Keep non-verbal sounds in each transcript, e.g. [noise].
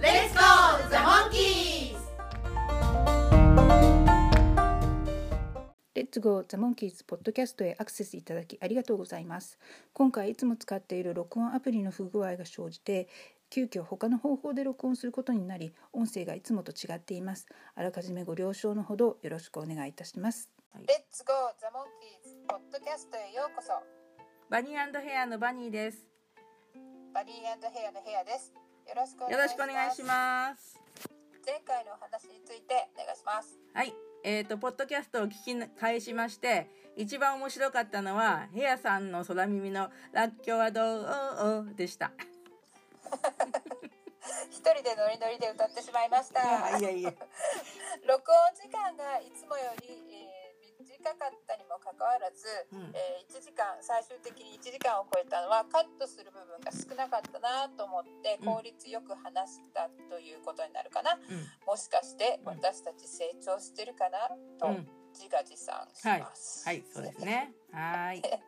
Let's go, the monkeys! レッツゴーザモンキーズポッドキャストへアクセスいただきありがとうございます。今回いつも使っている録音アプリの不具合が生じて、急遽他の方法で録音することになり、音声がいつもと違っています。あらかじめご了承のほどよろしくお願いいたします。レッツゴーザモンキーズポッドキャストへようこそ。バニーヘアのバニーですバニーヘアのヘアです。よろしくお願いします。前回のお話についてお願いします。はいえーと、ポッドキャストを聞き返しまして一番面白かったのはヘアさんの空耳の「らっきょうはどう?」でした [laughs] 一人でノリノリで歌ってしまいました。いやいや [laughs] 録音時間がいつもより、えー短かったにもかかわらず、うん。えー1時間最終的に1時間を超えたのはカットする部分が少なかったなと思ってうん。効率よく話したということになるかな、うん。もしかしてうん。私たち成長してるかなとうん。自画自賛しはいます。はい。そうですね。はーい。[laughs] で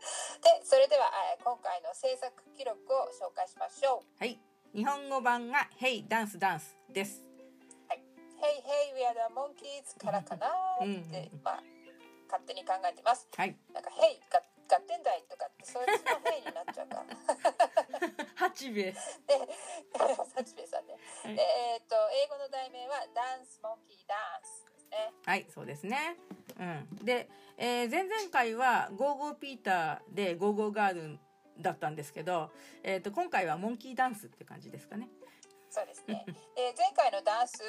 それでは、えー今回の制作記録を紹介しましょう。はい。日本語版が「ヘイダンスダンス」です「Hey Hey We Are the Monkeys」からかなって、うん。まあ勝手に考えてます。はいなんか「Hey が合点だい」とかってそっちの「Hey」になっちゃうから。[laughs] 八兵衛で、サチベさんね。はいでえっ、と英語の題名は Dance Monkee Dance ですね。はいそうですねうんで、えー前々回は「ゴーゴーピーター」で「ゴーゴーガール」だったんですけど、えー、と今回はモンキーダンスって感じですかねそうですね。で前回のダンス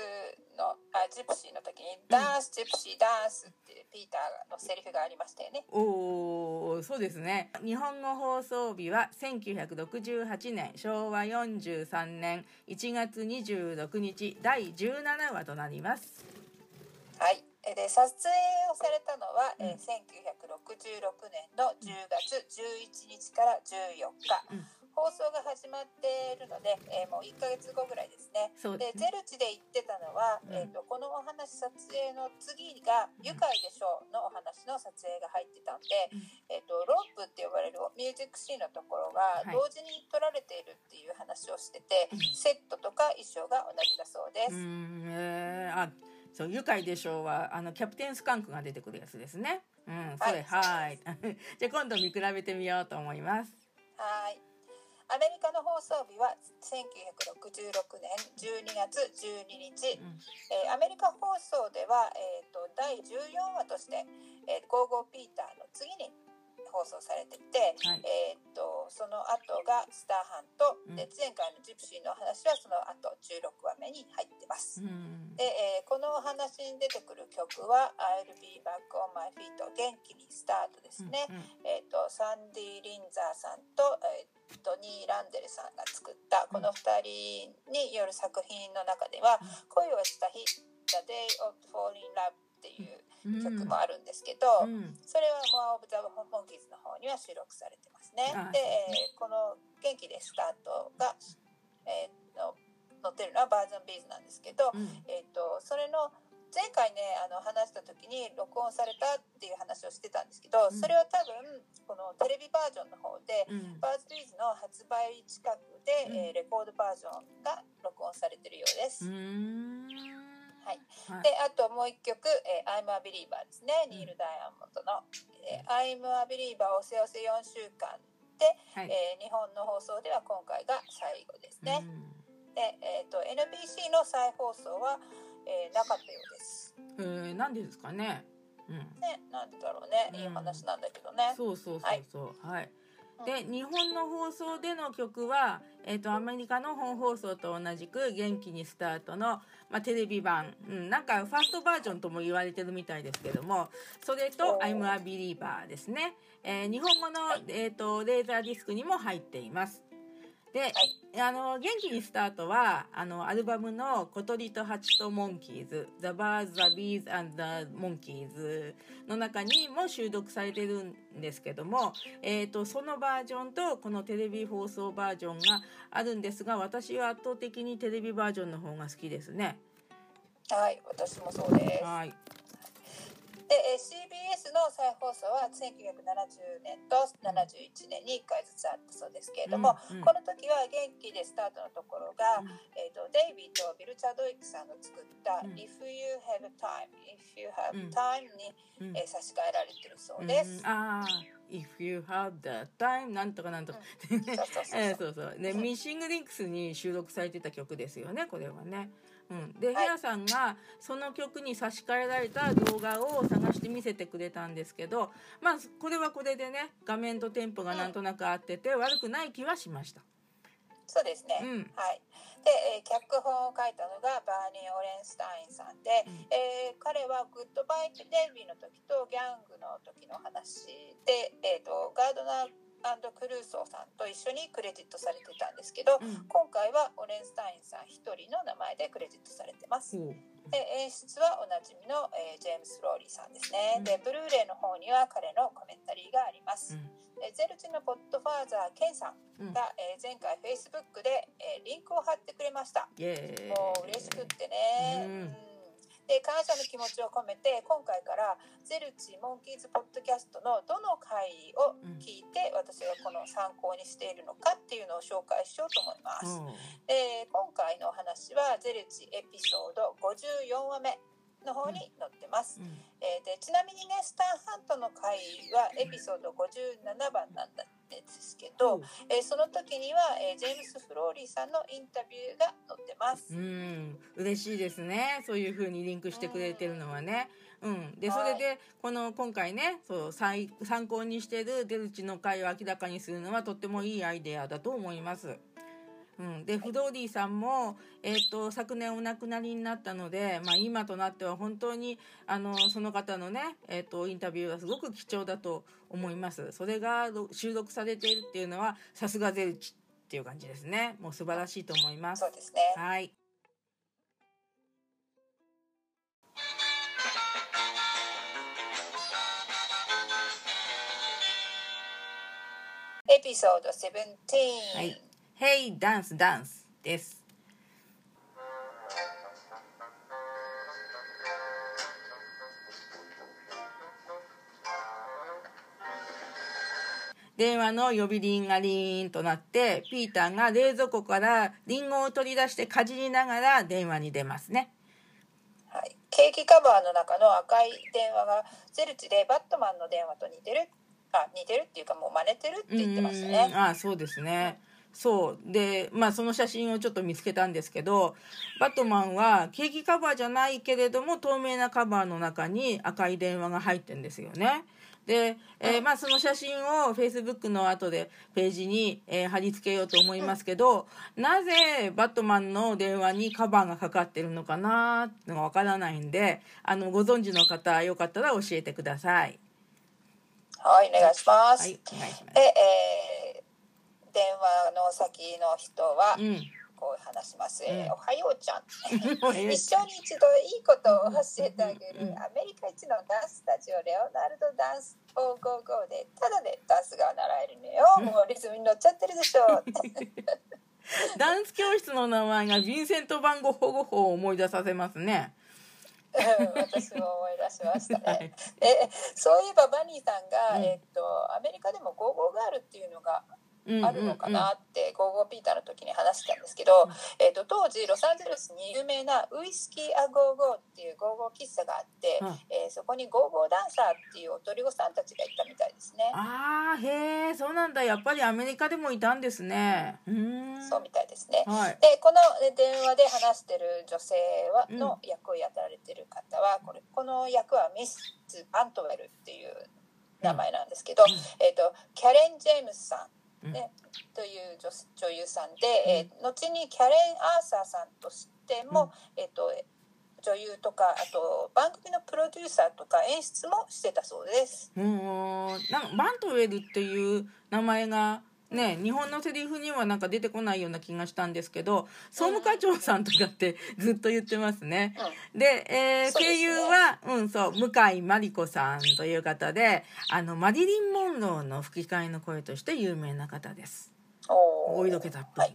のあジプシーの時にダンスジプシーダンスってピーターのセリフがありましたよね。おーそうですね日本語放送日は1968年昭和43年1月26日第17話となりますはい。えで撮影をされたのは、えーうん1966年の10月11日から14日。うん放送が始まっているので、えーもう1ヶ月後ぐらいですね。そうでゼルチで言ってたのは、うん。えー、とこのお話撮影の次が「愉快でしょう」のお話の撮影が入ってたんで、うん。えー、とロープって呼ばれるミュージックシーンのところがはい。同時に撮られているっていう話をしてて、うん。セットとか衣装が同じだそうです。うーんえー、あそう愉快でしょうはあのキャプテンスカンクが出てくるやつですね。うんそれはい。[laughs] じゃあ今度見比べてみようと思います。はい。アメリカの放送日は1966年12月12日、うんえーアメリカ放送では、えー、と第14話として「えー、ゴーゴーピーター」の次に放送されてて、はい。えー、とその後が「スターハント」うん。で前回のジプシーの話はその後16話目に入ってます。うんで、えーこのお話に出てくる曲は「I'll be back on my feet」元気にスタートですね。うんうん。えー、とサンディ・リンザーさんと、えートニー・ランデルさんが作ったこの2人による作品の中では「恋をした日 The Day of Fall in Love」っていううん曲もあるんですけど、うん。それは「More of the Monkeys」の方には収録されてますね。あ。で、えーこの「元気でスタートが」えーの載ってるのはバージョンビーズなんですけど、うん。えー、とそれの前回ねあの話した時に録音されたっていう話をしてたんですけど、うん。それは多分このテレビバージョンの方で、うん。バーズビーズの発売近くで、うん。えーレコードバージョンが録音されてるようです。はい、はい。であともう一曲「えー I'm a Believer」ですね、ニール・ダイヤモンドの「えー I'm a Believer」おせおせ4週間で、はい。えー日本の放送では今回が最後ですね。うん。で、えー、と NBC の再放送は、えーなかったようです。えー、なんでですかね。うん。ね、なんでだろうね、うんいい話なんだけどね。そうそうそうそう。はい。うんで日本の放送での曲は、えー、とアメリカの本放送と同じく「元気にスタートの」まあ、テレビ版、うん、なんかファーストバージョンとも言われてるみたいですけどもそれと「おー I'm a Believer」ですね、えー日本語の、えー、とレーザーディスクにも入っていますで、あの元気にスタートはあのアルバムの「小鳥と蜂とモンキーズ」「The Birds, the Bees and the Monkeys」の中にも収録されてるんですけども、えーと、そのバージョンとこのテレビ放送バージョンがあるんですが私は圧倒的にテレビバージョンの方が好きですね。はい私もそうです。はいで、え CBS の再放送は1970年と71年に1回ずつあったそうですけれども、うんうん、この時は元気でスタートのところが、うん、えーと、デイビーとビル・チャドイックさんの作った「If You Have Time」「If You Have Time に」に、えー、差し替えられてるそうです。あ If you have the time なんとかなんとか、そうそうね [laughs] Missing Links に収録されてた曲ですよねこれはね。うん、で、ヘアさんがその曲に差し替えられた動画を探して見せてくれたんですけどまあこれはこれでね画面とテンポがなんとなく合ってて、悪くない気はしました。そうですね、うん、はい。で、えー、脚本を書いたのがバーニー・オレンスタインさんで、うん、えー、彼は「グッドバイ・デイビー」の時とギャングの時の話で、えーとガードナークルーソーさんと一緒にクレジットされてたんですけど、うん、今回はオレンスタインさん1人の名前でクレジットされてます。うん、で演出はおなじみの、えー、ジェームス・ローリーさんですね。うん、でブルーレイの方には彼のコメンタリーがあります。でゼルチのポッドファーザーケンさんが、えー、前回フェイスブックで、えー、リンクを貼ってくれました。もう嬉しくってね。で感謝の気持ちを込めて今回からゼルチモンキーズポッドキャストのどの回を聞いて、私がこの参考にしているのかっていうのを紹介しようと思います。で今回のお話はゼルチエピソード54話目の方に載ってます、うん、えー、でちなみにねスタンハントの回はエピソード57番なんですけど、うん、えー、その時には、えー、ジェームス・フローリーさんのインタビューが載ってます。うん。嬉しいですね。そういう風にリンクしてくれてるのはね、うん、でそれでこの今回ねそう参考にしてるデルチの回を明らかにするのはとってもいいアイデアだと思います。うん、でフドーディさんも、えーと、昨年お亡くなりになったので、まあ、今となっては本当にあのその方のね、えーと、インタビューはすごく貴重だと思います。それが収録されているっていうのはさすがゼルチっていう感じですね。もう素晴らしいと思います。そうですね。はい。エピソード17、はいヘイダンスダンスです。電話の呼び鈴がリーンとなってピーターが冷蔵庫からリンゴを取り出してかじりながら電話に出ますね。はい、ケーキカバーの中の赤い電話がゼルチでバットマンの電話と似てるあ似てるっていうかもう真似てるって言ってましたね。あそうですね。そうでまあその写真をちょっと見つけたんですけどバットマンはケーキカバーじゃないけれども透明なカバーの中に赤い電話が入ってんですよね。で、えー、まあその写真をフェイスブックの後でページに、えー、貼り付けようと思いますけど、なぜバットマンの電話にカバーがかかってるのかなってのがわからないんであのご存知の方よかったら教えてください。はいお願いします。はいお願いします。ええー電話の先の人は、こう話します、うん、えー、おはようちゃん。[laughs] 一生に一度いいことを教えてあげる、アメリカ一のダンススタジオレオナルドダンス455で。ただでダンスが習えるのよ、もうリズムに乗っちゃってるでしょ。ダンス教室の名前がヴィンセント・バンゴ保護法を思い出させますね。私も思い出しましたね。[laughs] はい、えそういえばバニーさんが、うん、えっとアメリカでもゴーゴーガールっていうのがあるのかなってゴーゴーピーターの時に話したんですけど、えーと、当時ロサンゼルスに有名なウイスキーアゴーゴーっていうゴーゴー喫茶があって、うん、えー、そこにゴーゴーダンサーっていう踊り子さんたちがいたみたいですね。ああへえそうなんだ。やっぱりアメリカでもいたんですね。うん。そうみたいですね。はい、でこの電話で話してる女性はの役をやられてる方はこれこの役はミス・アントウェルっていう名前なんですけど、うん、えーとキャレン・ジェームスさんね、という女女優さんで、えー、後にキャレン・アーサーさんとしても、えーと、女優とかあと番組のプロデューサーとか演出もしてたそうです。うん。なんバントウェルっていう名前がね日本のセリフにはなんか出てこないような気がしたんですけど総務課長さんとかって [laughs] ずっと言ってますね。で、えーそうですね。声優は、うん、そう、向井真理子さんという方で、あの、マリリン・モンローの吹き替えの声として有名な方です。おお色気たっぷり。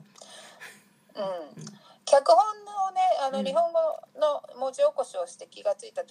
うん、脚本のねあうん。の日本語の文字起こしをして気がついたん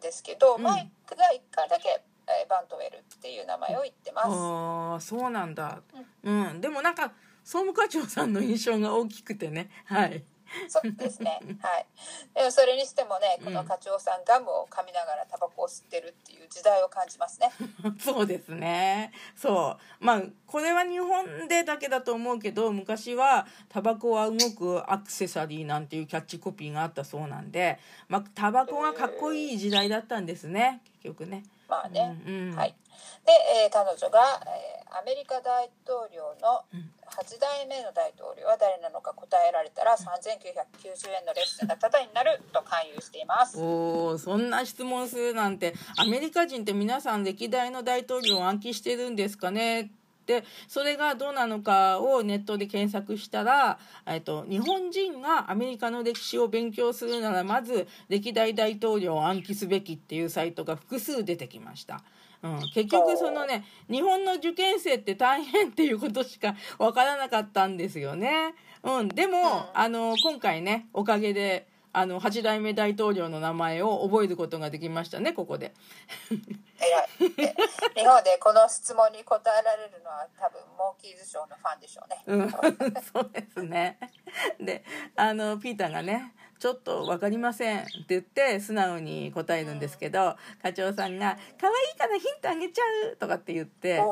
ですけど、うん。マイクが1回だけ、えーバントウェルっていう名前を言ってます。ああ、そうなんだ。うん、でもなんか、総務課長さんの印象が大きくてね。はい。そうですね。はい。でもそれにしてもね、このうん課長さんガムを噛みながらタバコを吸ってるっていう時代を感じますね。[laughs] そうですね。そう。まあ、これは日本でだけだと思うけど、昔はタバコは動くアクセサリーなんていうキャッチコピーがあったそうなんで、まあ、タバコがかっこいい時代だったんですね。結局ね。まあね。うんうんはい。で、えー彼女が、えーアメリカ大統領のうん8代目の大統領は誰なのか答えられたら3990円のレッスンがタダになると勧誘しています。おーそんな質問するなんてアメリカ人って皆さん歴代の大統領を暗記してるんですかねでそれがどうなのかをネットで検索したら、えっと、日本人がアメリカの歴史を勉強するならまず歴代大統領を暗記すべきっていうサイトが複数出てきました。うん、結局そのね日本の受験生って大変っていうことしか分からなかったんですよね。うん、でも、うんあの今回ねおかげであの8代目大統領の名前を覚えることができましたねここで。日本でこの質問に答えられるのは多分モンキーズショーのファンでしょうね。うん、そうですね。であのピーターがね「ちょっと分かりません」って言って素直に答えるんですけど課長さんが「可愛いからヒントあげちゃう」とかって言って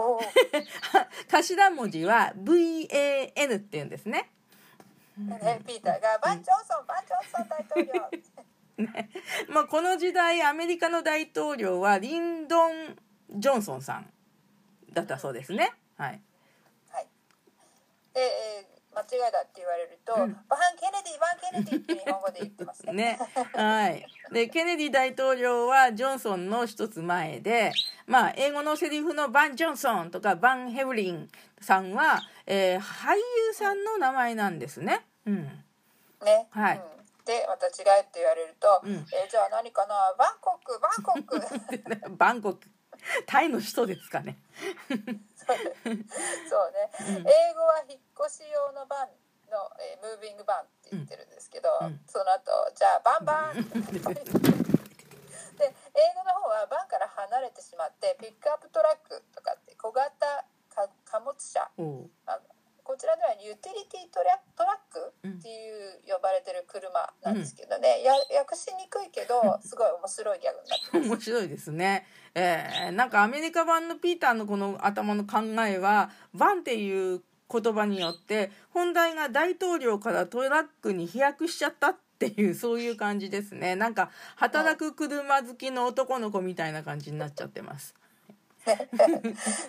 [laughs] 頭文字は VAN って言うんですね。ね、ピーターがバン・ジョンソンバン・ジョンソン大統領 [laughs] まあ、この時代アメリカの大統領はリンドン・ジョンソンさんだったそうですね。はい、はい。で、えー間違いだって言われると、うんバン・ケネディバン・ケネディって日本語で言ってますね。ね、はい。で、ケネディ大統領はジョンソンの一つ前で、まあ、英語のセリフのバン・ジョンソンとかバン・ヘブリンさんは、えー俳優さんの名前なんですね。うん。ね。はいうんで、また違いって言われると、うんえーじゃあ何かな？バンコクバンコク [laughs] バンコク。タイの首都ですかね。[laughs] そうね、うん。英語は引っ越し用のバンの、えー moving van って言ってるんですけど、うん。その後じゃあバンバン。で英語の方はバンから離れてしまってピックアップトラックとかって小型か貨物車。おう。あのこちらでは utility tra truck っていう呼ばれてる車なんですけどね、や訳しにくいけどすごい面白いギャグになってます。[laughs] 面白いですね。えーなんかアメリカ版のピーターのこの頭の考えは「バン」っていう言葉によって本題が大統領からトラックに飛躍しちゃったっていうそういう感じですねなんか働く車好きの男の子みたいな感じになっちゃってます。で、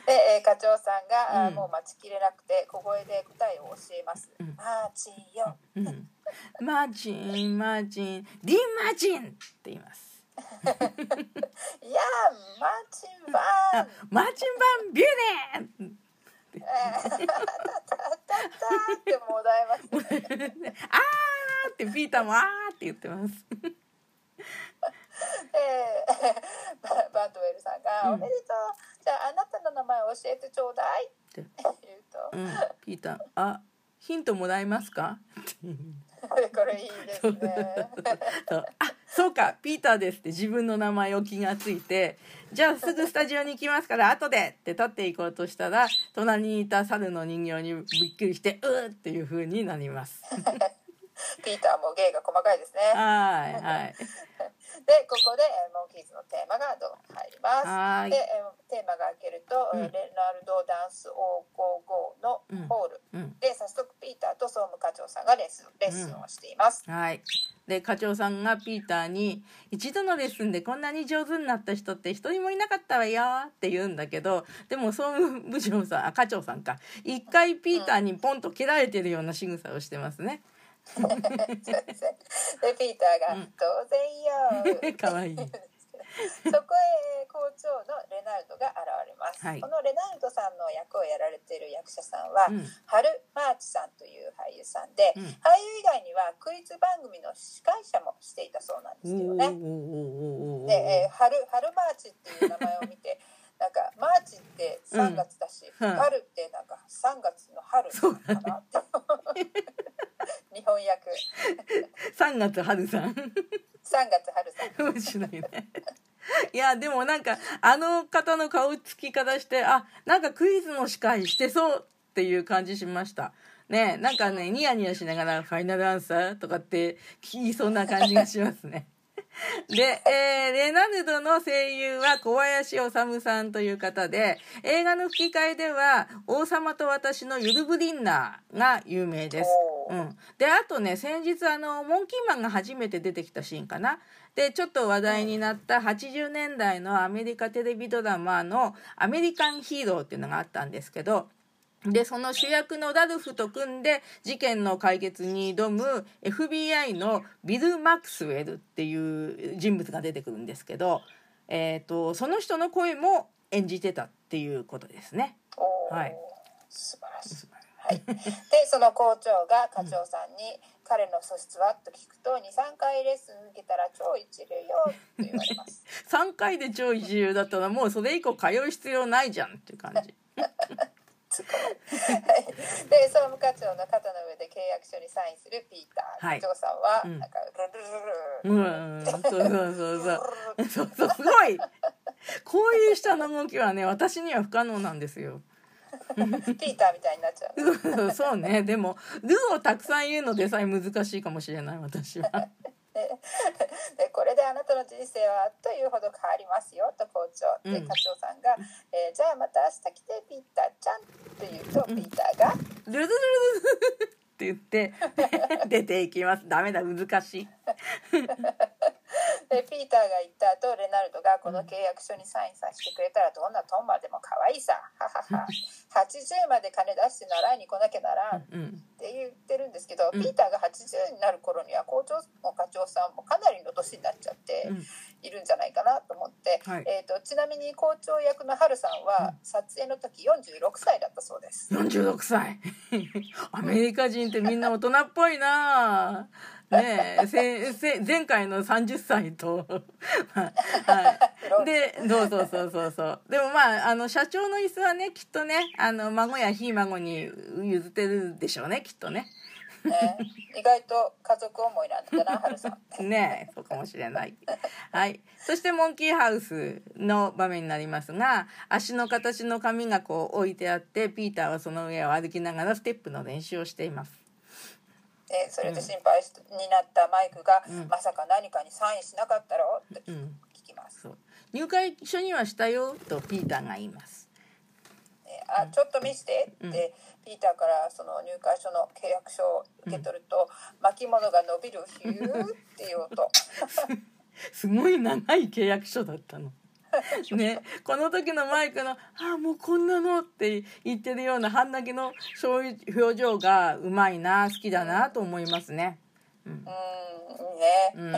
えー課長さんが、うんもう待ちきれなくて小声で答えを教えます。うんマーチンよ。うん、マーチンマーチンディンマーチンって言います。[laughs] いやーマーチンバーン。マーチンバンビューネンえータタタタってもだえますね。[laughs] あーってピーターもあーって言ってます。[laughs] えーババントウェルさんが、うんおめでとう。じゃああなたの名前教えてちょうだい。って言うと、うん、ピーター、あ、ヒントもらえますか？[laughs] これいいですね。[laughs] そうあ、そうか、ピーターですって自分の名前を気がついて。じゃあすぐスタジオに行きますから後でって立っていこうとしたら隣にいた猿の人形にびっくりしてうーっていう風になります。ピーターも芸が細かいですね。はいはいでここでえーモンキーズのテーマがどう入ります。はいで、えーテーマが開けると、うんレナルドダンス555のホール、うんで早速ピーターと総務課長さんがレッスンレッスンをしています。はい。で課長さんがピーターに「一度のレッスンでこんなに上手になった人って一人もいなかったわよ」って言うんだけどでも総務部長さんあ課長さんか一回ピーターにポンと蹴られてるような仕草をしてますね。そうです [laughs] ねでピーターが、うん当然よ。[laughs] かわいい。[laughs] そこへ校長のレナルドが現れます、はい。このレナルドさんの役をやられている役者さんは、うん。ハル・マーチさんという俳優さんで、うん。俳優以外にはクイズ番組の司会者もしていたそうなんですけどね。で、えー、春春マーチっていう名前を見てなん。かマーチって3月だし、うん。春ってなんか3月の春なのかなって日本訳。3月春さん。3月春さん。[laughs] 面白いね。いやでもなんかあの方の顔つき方してあなんかクイズの司会してそうっていう感じしました。ねなんかねニヤニヤしながら「ファイナルアンサー」とかって聞きそうな感じがしますねで、えーレナルドの声優は小林修さんという方で、映画の吹き替えでは、王様と私のユルブリンナーが有名です。うん。で、あとね、先日あの、モンキーマンが初めて出てきたシーンかな。で、ちょっと話題になった80年代のアメリカテレビドラマのアメリカンヒーローっていうのがあったんですけど、で、その主役のラルフと組んで事件の解決に挑む FBI のビル・マクスウェルっていう人物が出てくるんですけど、えっ、と、その人の声も演じてたっていうことですね。はい素晴らしい、はい、[laughs] でその校長が課長さんに「彼の素質は?」と聞くと「23回レッスン受けたら超一流よ」と言われます [laughs] 3回で超一流だったらもうそれ以降通う必要ないじゃんっていう感じ。[laughs] ツッコミはい。で総務課長の肩の上で契約書にサインするピーター、はい。課長さんはうん。なんかルルルうル。ルん、そうそうそうそう。そうそう、すごい。こういう下の動きはね、私には不可能なんですよ。ピーターみたいになっちゃう。そ [laughs] うそうね。でも、ルをたくさん言うのでさえ難しいかもしれない、私は。でこれであなたの人生はあっというほど変わりますよと校長でうん課長さんが、えーじゃあまた明日来てピーターちゃん」と言うと、ピーターがルルルルルルって言って、出ていきます。ダメだ、難しい。でピーターが言った後レナルドがこの契約書にサインさせてくれたらどんなトンマでも可愛いさははは80まで金出して習いに来なきゃならんっうん。て言ってるんですけど、うん。ピーターが80になる頃には校長も課長さんもかなりの年になっちゃってうん。いるんじゃないかなと思って、はい。えー、とちなみに校長役のハルさんは撮影の時46歳だったそうです。46歳。[laughs] アメリカ人ってみんな大人っぽいなねえ、せせ前回の30歳と、[laughs] はい。で、そうそうそうそうそう。でもまあ、あの、社長の椅子はね、きっとね、あの、孫やひ孫に譲ってるでしょうね、きっとね。ね、意外と家族思いなんだなハルさん。[laughs] ねえ、そうかもしれない。はい。そして、モンキーハウスの場面になりますが、足の形の紙がこう置いてあって、ピーターはその上を歩きながらステップの練習をしています。でそれで心配しになったマイクが、うんまさか何かにサインしなかったろ？ってうん。聞きます。そう。入会書にはしたよ、とピーターが言います。であちょっと見せてって、ピーターからその入会書の契約書を受け取ると、巻物が伸びるヒューっていう音 [laughs] すごい長い契約書だったの。[laughs] ね、この時のマイクの「ああもうこんなの」って言ってるような半泣きのそういう表情がうまいな好きだなと思いますね。うん。うーんね、うん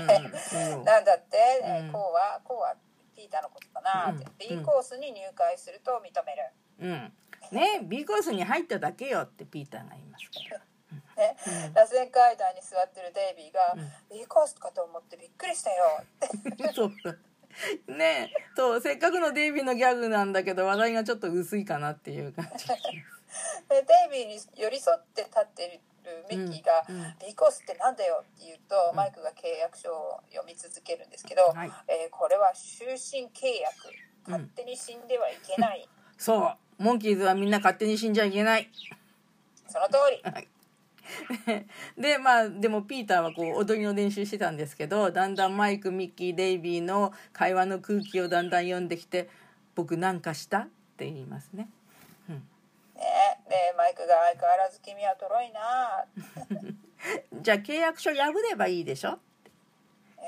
なんだって、えうん。こうはこうはピーターのことかなって、うん B コースに入会すると認める、うん、ね B コースに入っただけよってピーターが言いますから。[laughs] ね。螺旋階段に座ってるデイビーが、B コースかと思ってびっくりしたよってそうねとせっかくのデイビーのギャグなんだけど話題がちょっと薄いかなっていう感じ。でデイビーに寄り添って立ってるミッキーがうんうん「B コースってなんだよ」って言うと、マイクが契約書を読み続けるんですけど、はい。えーこれは終身契約。勝手に死んではいけない、そう。モンキーズはみんな勝手に死んじゃいけない。その通り。はい [laughs] でまあでもピーターはこう踊りの練習してたんですけどだんだんマイクミッキーデイビーの会話の空気をだんだん読んできて「僕なんかした?」って言いますね。ねでマイクが相変わらず君はとろいな、[laughs] じゃあ契約書破ればいいでしょ？え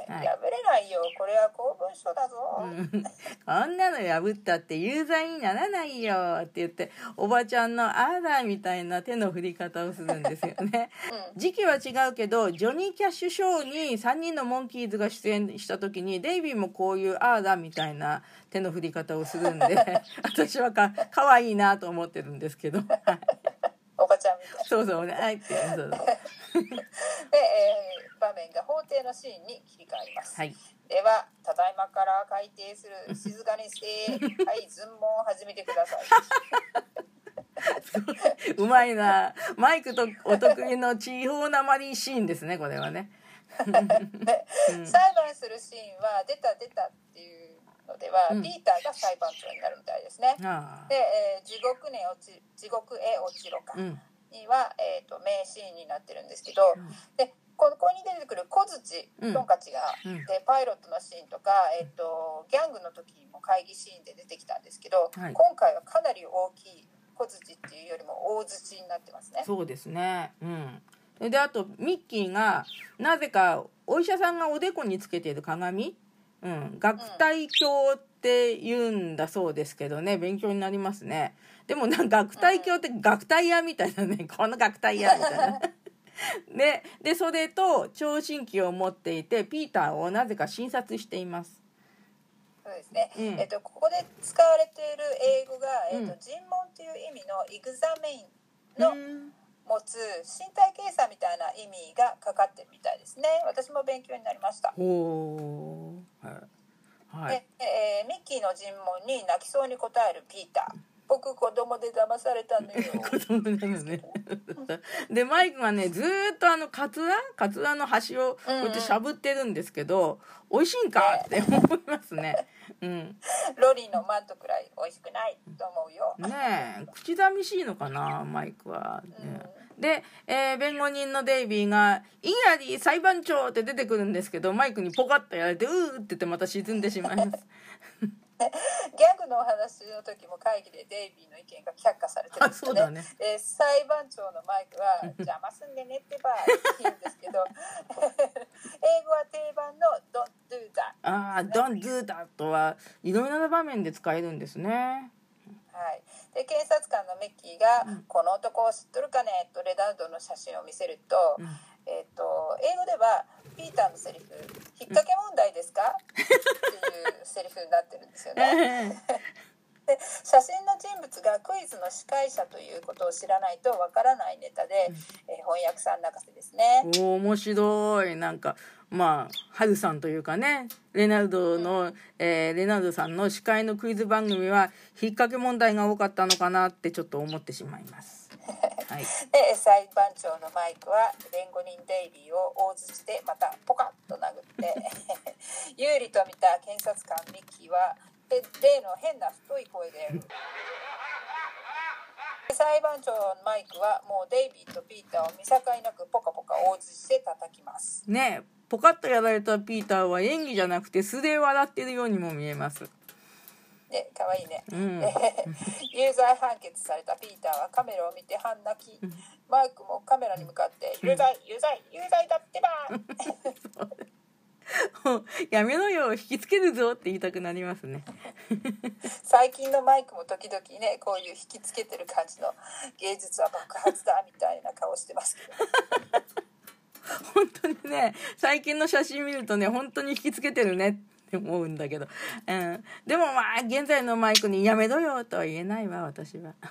はい。破れないよ。これは公文書だぞ、うん。こんなの破ったって有罪にならないよって言っておばちゃんのあらみたいな手の振り方をするんですよね。[laughs] うん。時期は違うけどジョニー・キャッシュショーに3人のモンキーズが出演した時にデイビーもこういうあらみたいな手の振り方をするんで [laughs] 私はかかわいいなと思ってるんですけど。はいおばちゃんみたい。そうそうねはいってそうそう。[laughs] で、えー場面が法廷のシーンに切り替わります、はい。ではただいまから開廷する。静かにしてはい尋問を始めてください。[laughs] うまいな。マイクとお得意の地方なまりシーンですねこれはね。[laughs] 裁判するシーンは出た出たっていうのでは、うん。ピーターが裁判長になるみたいですね。あで、えー地獄に落ち地獄へ落ちろかあうん。には、えー、と名シーンになってるんですけど、でここに出てくる小槌うん。トンカチが、うん。でパイロットのシーンとか、えー、とギャングの時も会議シーンで出てきたんですけど、はい。今回はかなり大きい小槌っていうよりも大槌になってますね。そうですね。うん。であとミッキーがなぜかお医者さんがおでこにつけている鏡うん、学体鏡って言うんだそうですけどね。勉強になりますね。でもなんか学体鏡って学体屋みたいなね。[laughs] この学体屋みたいな。[laughs] ででそれと聴診器を持っていてピーターをなぜか診察しています。そうですね、うん。えっとここで使われている英語が、えっとうん尋問という意味のエグザメインのうん。持つ身体検査みたいな意味がかかってるみたいですね。私も勉強になりました、ほうはい、はい、で、えーミッキーの尋問に泣きそうに答えるピーター。僕子供で騙されたのよ。[laughs] 子供なのね。[laughs] でマイクがねずーっとあのカツラ？カツラの端をこうやってしゃぶってるんですけど、美味しいんか？って思いますねうん。ロリーのマントくらい美味しくないと思うよ、ねえ口寂しいのかなマイクは、ね。で、えー弁護人のデイビーが「イギラリー裁判長!」って出てくるんですけどマイクにポカッとやられて「うー」って言ってまた沈んでしまいますギャグのお話の時も会議でデイビーの意見が却下されてるんですよね。ね。で裁判長のマイクは「邪魔すんでねってば」って言うんですけど [laughs] 英語は定番の「Don't do that ああ「Don't do that」はいろいろな場面で使えるんですね」はい、で検察官のメッキーが「この男を知っとるかね?」とレナルドの写真を見せると,、んえー、と英語ではピーターのセリフ「引っ掛け問題ですか?」っていうセリフになってるんですよね。[laughs] で写真の人物がクイズの司会者ということを知らないとわからないネタで、えー翻訳さん泣かせですね。おー面白いなんかまあハルさんというかねレナルドの、えーレナルドさんの司会のクイズ番組は引っ掛け問題が多かったのかなってちょっと思ってしまいます。はい、で裁判長のマイクは弁護人デイビーを大槌でまたポカッと殴って [laughs] 有利と見た検察官ミッキーはえ例の変な太い声で裁判長のマイクはもうデイビーとピーターを見境なくポカポカ大槌で叩きます。ねポカッとやられたピーターは演技じゃなくて素で笑ってるようにも見えます。ねかわいいね、うん。[laughs] 有罪判決されたピーターはカメラを見て半泣き、マイクもカメラに向かって「有罪有罪有罪だってば! [laughs]」やめろよ引きつけるぞって言いたくなりますね。[laughs] 最近のマイクも時々ねこういう引きつけてる感じの芸術は爆発だみたいな顔してますけど。本当にね最近の写真見るとね本当に引きつけてるね。って思うんだけど、うん、でもまあ現在のマイクに「やめろよ」とは言えないわ私は。[laughs]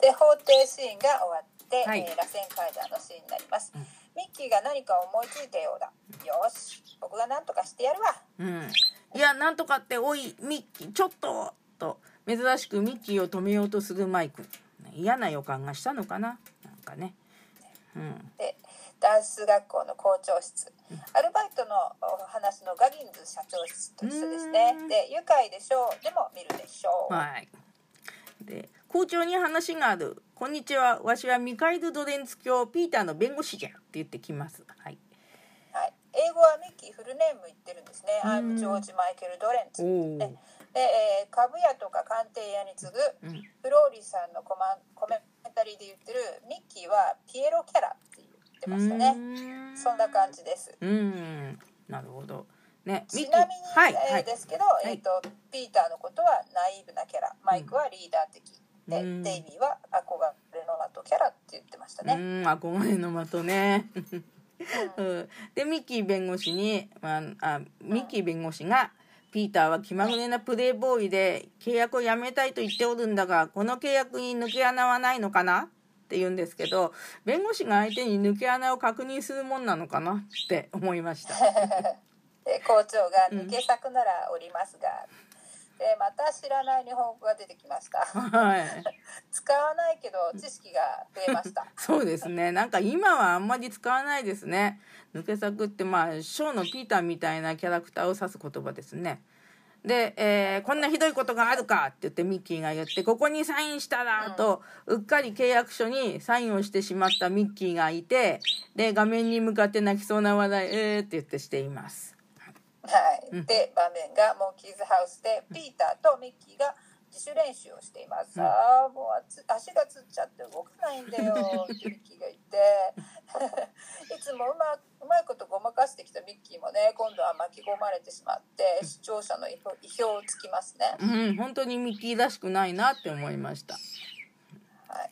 で法廷シーンが終わって、はい。えー螺旋階段のシーンになります、ミッキーが何か思いついたようだよし僕が何とかしてやるわ。うん、いやなんとかって「おいミッキーちょっと!」と珍しくミッキーを止めようとするマイク。嫌な予感がしたのかな？なんかね。うん。でダンス学校の校長室アルバイトのお話のガギンズ社長室と一緒ですねうんで愉快でしょうでも見るでしょう、はい。で、校長に話がある。こんにちは。わしはミカエル・ドレンツ教ピーターの弁護士じゃんって言ってきます。はい。はい、英語はミッキーフルネーム言ってるんですね。うん I'm ジョージ・マイケル・ドレンツ。ねで、えー株屋とか鑑定屋に次ぐうん。フローリーさんのコマンコメンタリーで言ってるミッキーはピエロキャラっってましたね。そんな感じです。うん。なるほど。ねちなみに、はい、えーはい、ですけど、えー、とピーターのことはナイーブなキャラ。マイクはリーダー的、でうん。デイビーは憧れの的キャラって言ってましたね、うん憧れの的ね。うん。でミッキー弁護士にああミッキー弁護士がピーターは気まぐれなプレイボーイで契約をやめたいと言っておるんだがこの契約に抜け穴はないのかな？って言うんですけど弁護士が相手に抜け穴を確認するもんなのかなって思いました。[laughs] で校長が抜け作ならおりますが、でまた知らない日本語が出てきました。[laughs] はい。使わないけど知識が増えました。[laughs] そうですね。なんか今はあんまり使わないですね。抜け作ってまあショーのピーターみたいなキャラクターを指す言葉ですねで、えーこんなひどいことがあるか」って言ってミッキーが言って「ここにサインしたら」とうっかり契約書にサインをしてしまったミッキーがいてで画面に向かって泣きそうな話題「えー」って言ってしています。はい、で場面がモンキーズハウスでピーターとミッキーが自主練習をしています、ああもう足がつっちゃって動かないんだよ。ってミッキーが言って。[laughs] いつもうまうまいことごまかしてきたミッキーもね今度は巻き込まれてしまって視聴者の意表意表をつきますね、うん本当にミッキーらしくないなって思いました。はい、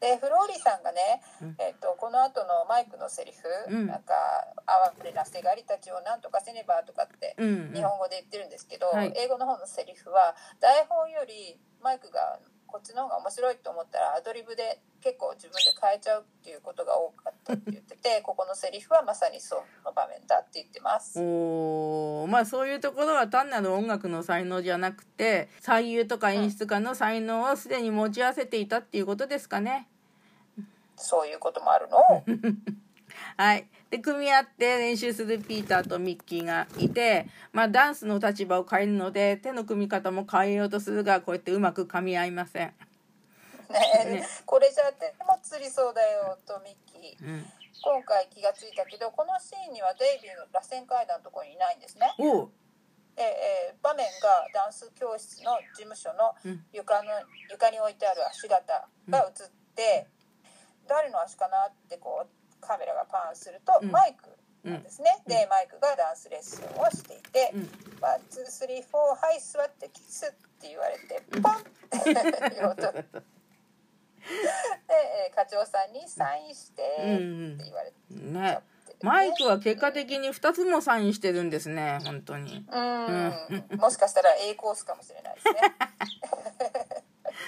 でフローリーさんがね、えっとこの後のマイクのセリフ、うん。なんか「哀れなせがりたちをなんとかせねば」とかってうんうん。日本語で言ってるんですけど、はい。英語の方のセリフは台本よりマイクがこっちの方が面白いと思ったらアドリブで結構自分で変えちゃうっていうことが多かったって言っててここのセリフはまさにその場面だって言ってます。おーまあそういうところは単なる音楽の才能じゃなくて俳優とか演出家の才能をすでに持ち合わせていたっていうことですかね。そういうこともあるの [laughs] はい。で、組み合って練習するピーターとミッキーがいて、まあダンスの立場を変えるので、手の組み方も変えようとするが、こうやってうまく噛み合いません。ねこれじゃ手もつりそうだよとミッキーうん。今回気がついたけどこのシーンにはデイビーの螺旋階段のところにいないんですね。おう。で、えー場面がダンス教室の事務所のうん床の床に置いてある足型が映って、誰の足かなってこうカメラがパンすると、うん。マイクなんですね、うん。でマイクがダンスレッスンをしていてうん「 one two three four はい座ってキス」って言われてポンって言おうとで、えー課長さんにサインしてって言われて、ね。マイクは結果的に2つもサインしてるんですね、本当に。うん。もしかしたら A コースかもしれないですね [laughs]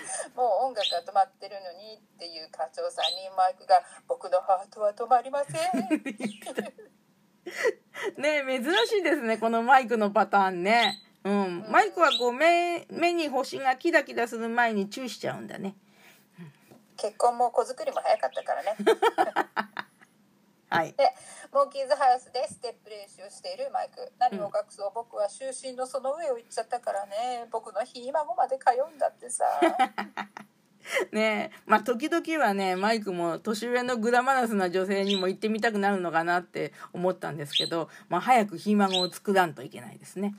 [laughs] もう音楽が止まってるのにっていう課長さんにマイクが「僕のハートは止まりません」[laughs] ね珍しいですね、このマイクのパターンね。うん。マイクはこう目、目に星がキラキラする前にチューしちゃうんだね。結婚も子作りも早かったからね [laughs] はい。でモンキーズハウスでステップ練習をしているマイク。何を隠そう僕は就寝のその上を行っちゃったからね。僕のひ孫まで通うんだってさ。[laughs] [laughs] ねまあ時々はねマイクも年上のグラマラスな女性にも行ってみたくなるのかなって思ったんですけど、まあ、早くひ孫を作らんといけないですね。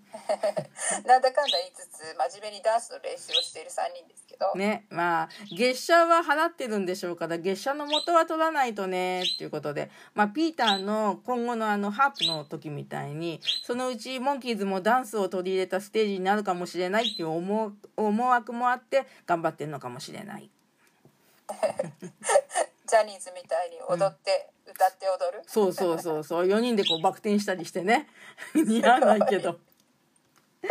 [laughs] なんだかんだ言いつつ真面目にダンスの練習をしている3人ですけど、ねまあ月謝は払ってるんでしょうから月謝の元は取らないとねっていうことで、まあ、ピーターの今後のあのハープの時みたいにそのうちモンキーズもダンスを取り入れたステージになるかもしれないっていう思う思惑もあって頑張ってるのかもしれない。[laughs] ジャニーズみたいに踊って、歌って踊る？そうそうそうそう。4人でこうバク転したりしてね。[laughs] 似合わないけど。で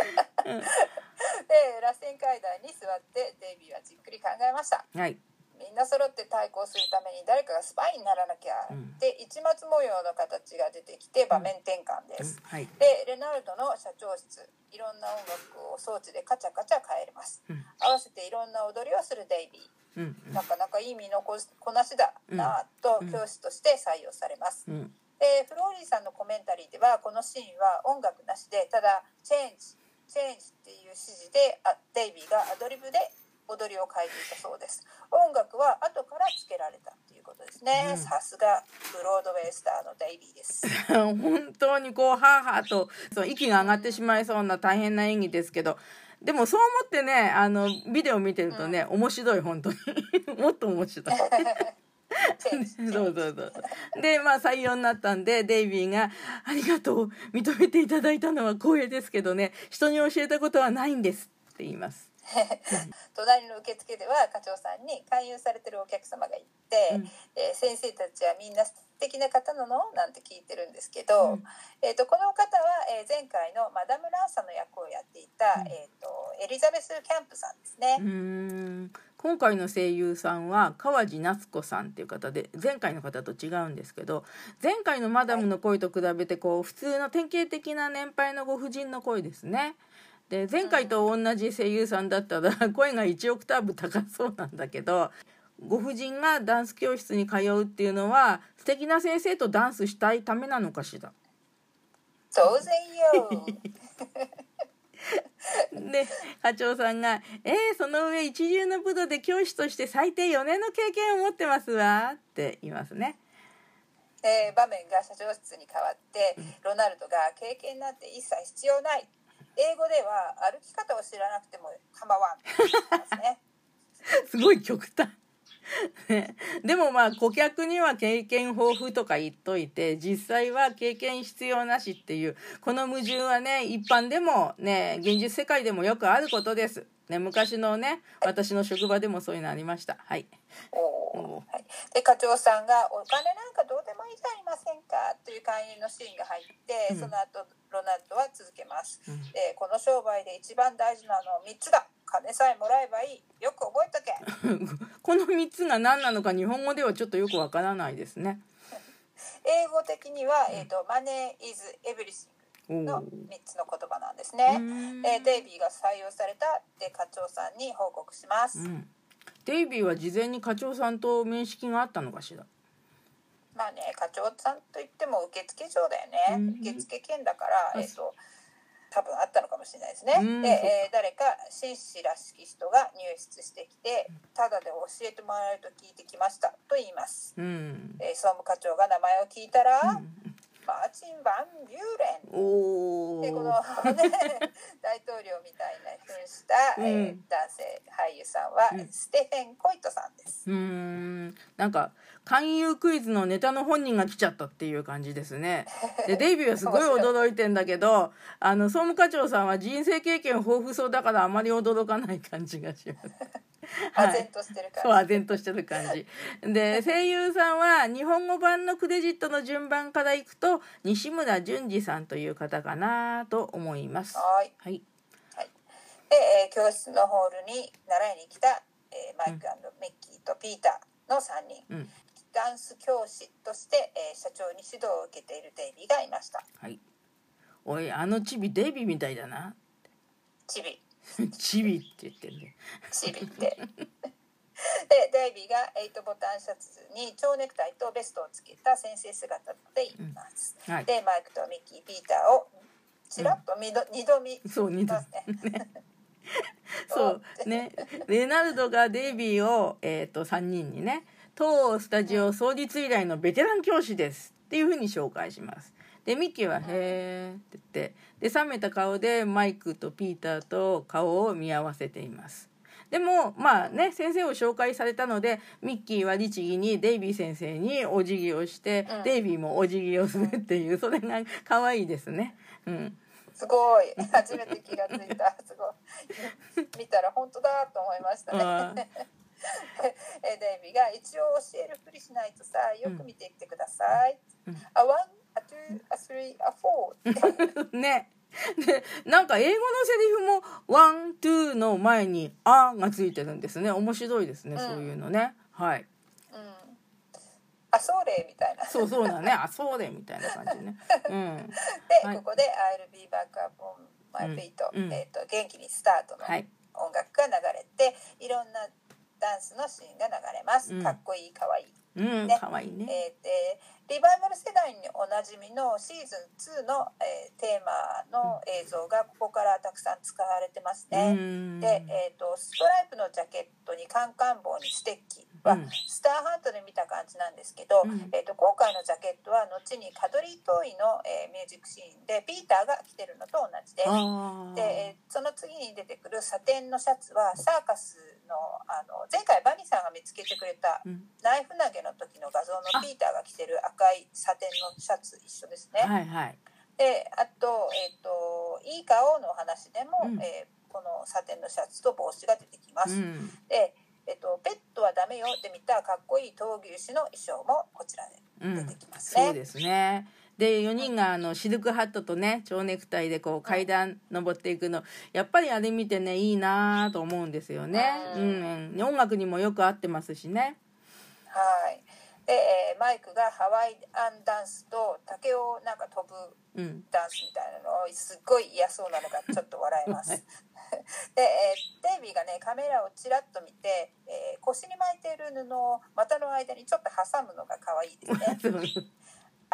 螺旋階段に座ってデイビーはじっくり考えました。はい。みんな揃って対抗するために誰かがスパイにならなきゃ、うん。で市松模様の形が出てきて場面転換です、はい。でレナルドの社長室いろんな音楽を装置でカチャカチャ変えます、うん。合わせていろんな踊りをするデイビーうんなかなかいい身のここなしだなぁとうん教師として採用されます、うん。でフローリーさんのコメンタリーではこのシーンは音楽なしでただ「チェンジチェンジ」っていう指示であデイビーがアドリブで踊りを変えていたそうです。音楽は後からつけられたっていうことですね、うん。さすがブロードウェイスターのデイビーです。[laughs] 本当にこうハーハーとそう息が上がってしまいそうな大変な演技ですけどでもそう思ってねあのビデオ見てるとね、面白い本当に。[laughs] もっと面白い。[laughs] そうそうそうそう。でまあ採用になったんでデイビーが「ありがとう。認めていただいたのは光栄ですけどね。人に教えたことはないんです」って言います。[laughs] 隣の受付では課長さんに勧誘されてるお客様がいて、うん。えー先生たちはみんな素敵な方なの？なんて聞いてるんですけど、うんえー、とこの方は、えー前回のマダム・ラーサの役をやっていた、うんえー、とエリザベス・キャンプさんですね。うーん今回の声優さんは川地夏子さんっていう方で前回の方と違うんですけど前回のマダムの声と比べてこう普通の典型的な年配のご婦人の声ですね。で前回と同じ声優さんだったら声が1オクターブ高そうなんだけどご婦人がダンス教室に通うっていうのは素敵な先生とダンスしたいためなのかしら？当然よで課長さんが「えー、その上一流の部度で教師として最低4年の経験を持ってますわ」って言いますね。えー場面が社長室に変わってロナルドが経験なんて一切必要ない英語では歩き方を知らなくても構わんって言ってますね。[laughs] すごい極端。ね [laughs] でもまあ顧客には経験豊富とか言っといて実際は経験必要なしっていうこの矛盾はね一般でもね現実世界でもよくあることです。ね、昔のね私の職場でもそういうのありました。はい。おはい、で課長さんが「お金なんかどうでもいいじゃありませんか」という勧誘のシーンが入って、うん。その後ロナルドは続けます、うん。でこの商売で一番大事なのは3つだ。金さえもらえばいい。よく覚えとけ。[laughs] この3つが何なのか日本語ではちょっとよくわからないですね。[laughs] 英語的には、えーと「マネー is everything」おのー。3つの言葉なんですね、うん。えーデイビーが採用された。って課長さんに報告します、うん、デイビーは事前に課長さんと面識があったのかしら？まあね課長さんといっても受付嬢だよね、うん。受付兼だから、あえっ、と多分あったのかもしれないですね、うんで、えー誰か紳士らしき人が入室してきてただで教えてもらえると聞いてきましたと言います、うん。えー総務課長が名前を聞いたら、うんマーチン・バン・ビューレン。でこの、ね、[laughs] 大統領みたいな扮した、えーうん男性俳優さんは、うんステフェン・コイトさんです。うーんなんか勧誘クイズのネタの本人が来ちゃったっていう感じですね。で [laughs] デイビーはすごい驚いてんだけどあの総務課長さんは人生経験豊富そうだからあまり驚かない感じがします。唖然としてるそう唖感じ。然としてる感じ。で [laughs] 声優さんは日本語版のクレジットの順番からいくと西村淳二さんという方かなと思います。はい。はい、で、えー教室のホールに習いに来た、えーマイクミッキーとピーターの3人、うん。ダンス教師として、えー社長に指導を受けているデイビーがいました。はい、おいあのチビデイビーみたいだな。チビ [laughs] チビって言ってんね。チビって。でデイビーが8ボタンシャツに蝶ネクタイとベストをつけた先生姿でいます、うんはい。でマイクとミッキーピーターをちらっと二度,、二度見。そう似てますね。[laughs] そうね。レナルドがデイビーを、えー、と3人にね当スタジオ創立以来のベテラン教師ですっていうふうに紹介しますでミッキーは「へーって言ってで冷めた顔でマイクとピーターと顔を見合わせています。でもまあね先生を紹介されたのでミッキーは律儀にデイビー先生にお辞儀をして、うん。デイビーもお辞儀をするっていうそれが可愛いですね。うん。すごい。初めて気がついた。すごい。見たら本当だと思いましたあね [laughs] えデイビーが一応教えるふりしないとさよく見ていってください、うん。 a one a two a three あフォー [laughs] ね。で、なんか英語のセリフも、 one、two の前に、 a がついてるんですね。面白いですね、うんそういうのね。はい。うんあそうれみたいなそうそうだね。あ、そうで、みたいな感じね。うん。[laughs] で、はいここで「I'll be back up on my うん feet、うんえー、と元気にスタートのはい。音楽が流れて、い、ろんなダンスのシーンが流れます、うんかっこいいかわいいうん、ねかわいいね。えーでリバイバル世代におなじみのシーズン2の、えーテーマの映像がここからたくさん使われてますうね。ん。で、えー、とストライプのジャケットにカンカン帽にステッキは、うん。スターハントで見た感じなんですけど、うん。えー、と今回のジャケットは後にカドリー・トーイの、えーミュージックシーンでピーターが着てるのと同じで。あで、えーその次に出てくるサテンのシャツはサーカスのあの前回バニーさんが見つけてくれたうん。ナイフ投げの時の画像のピーターが着てる赤いサテンのシャツ一緒ですね。はいはい。であと,、えーと「いい顔」のお話でも、うん。えーこのサテンのシャツと帽子が出てきます。うん。で、えーと「ペットはダメよ」で見たかっこいい闘牛士の衣装もこちらでうん。出てきますね。そうですね。で4人があのシルクハットとね蝶ネクタイでこう階段登っていくの。やっぱりあれ見てねいいなと思うんですよね、ううんん、音楽にもよく合ってますしね。はいで、えーマイクがハワイアンダンスと竹をなんか飛ぶうんダンスみたいなのをすっごい嫌そうなのがちょっと笑えます。[laughs] で、えーデイビーがねカメラをちらっと見て、えー腰に巻いている布を股の間にちょっと挟むのが可愛いですね。[laughs]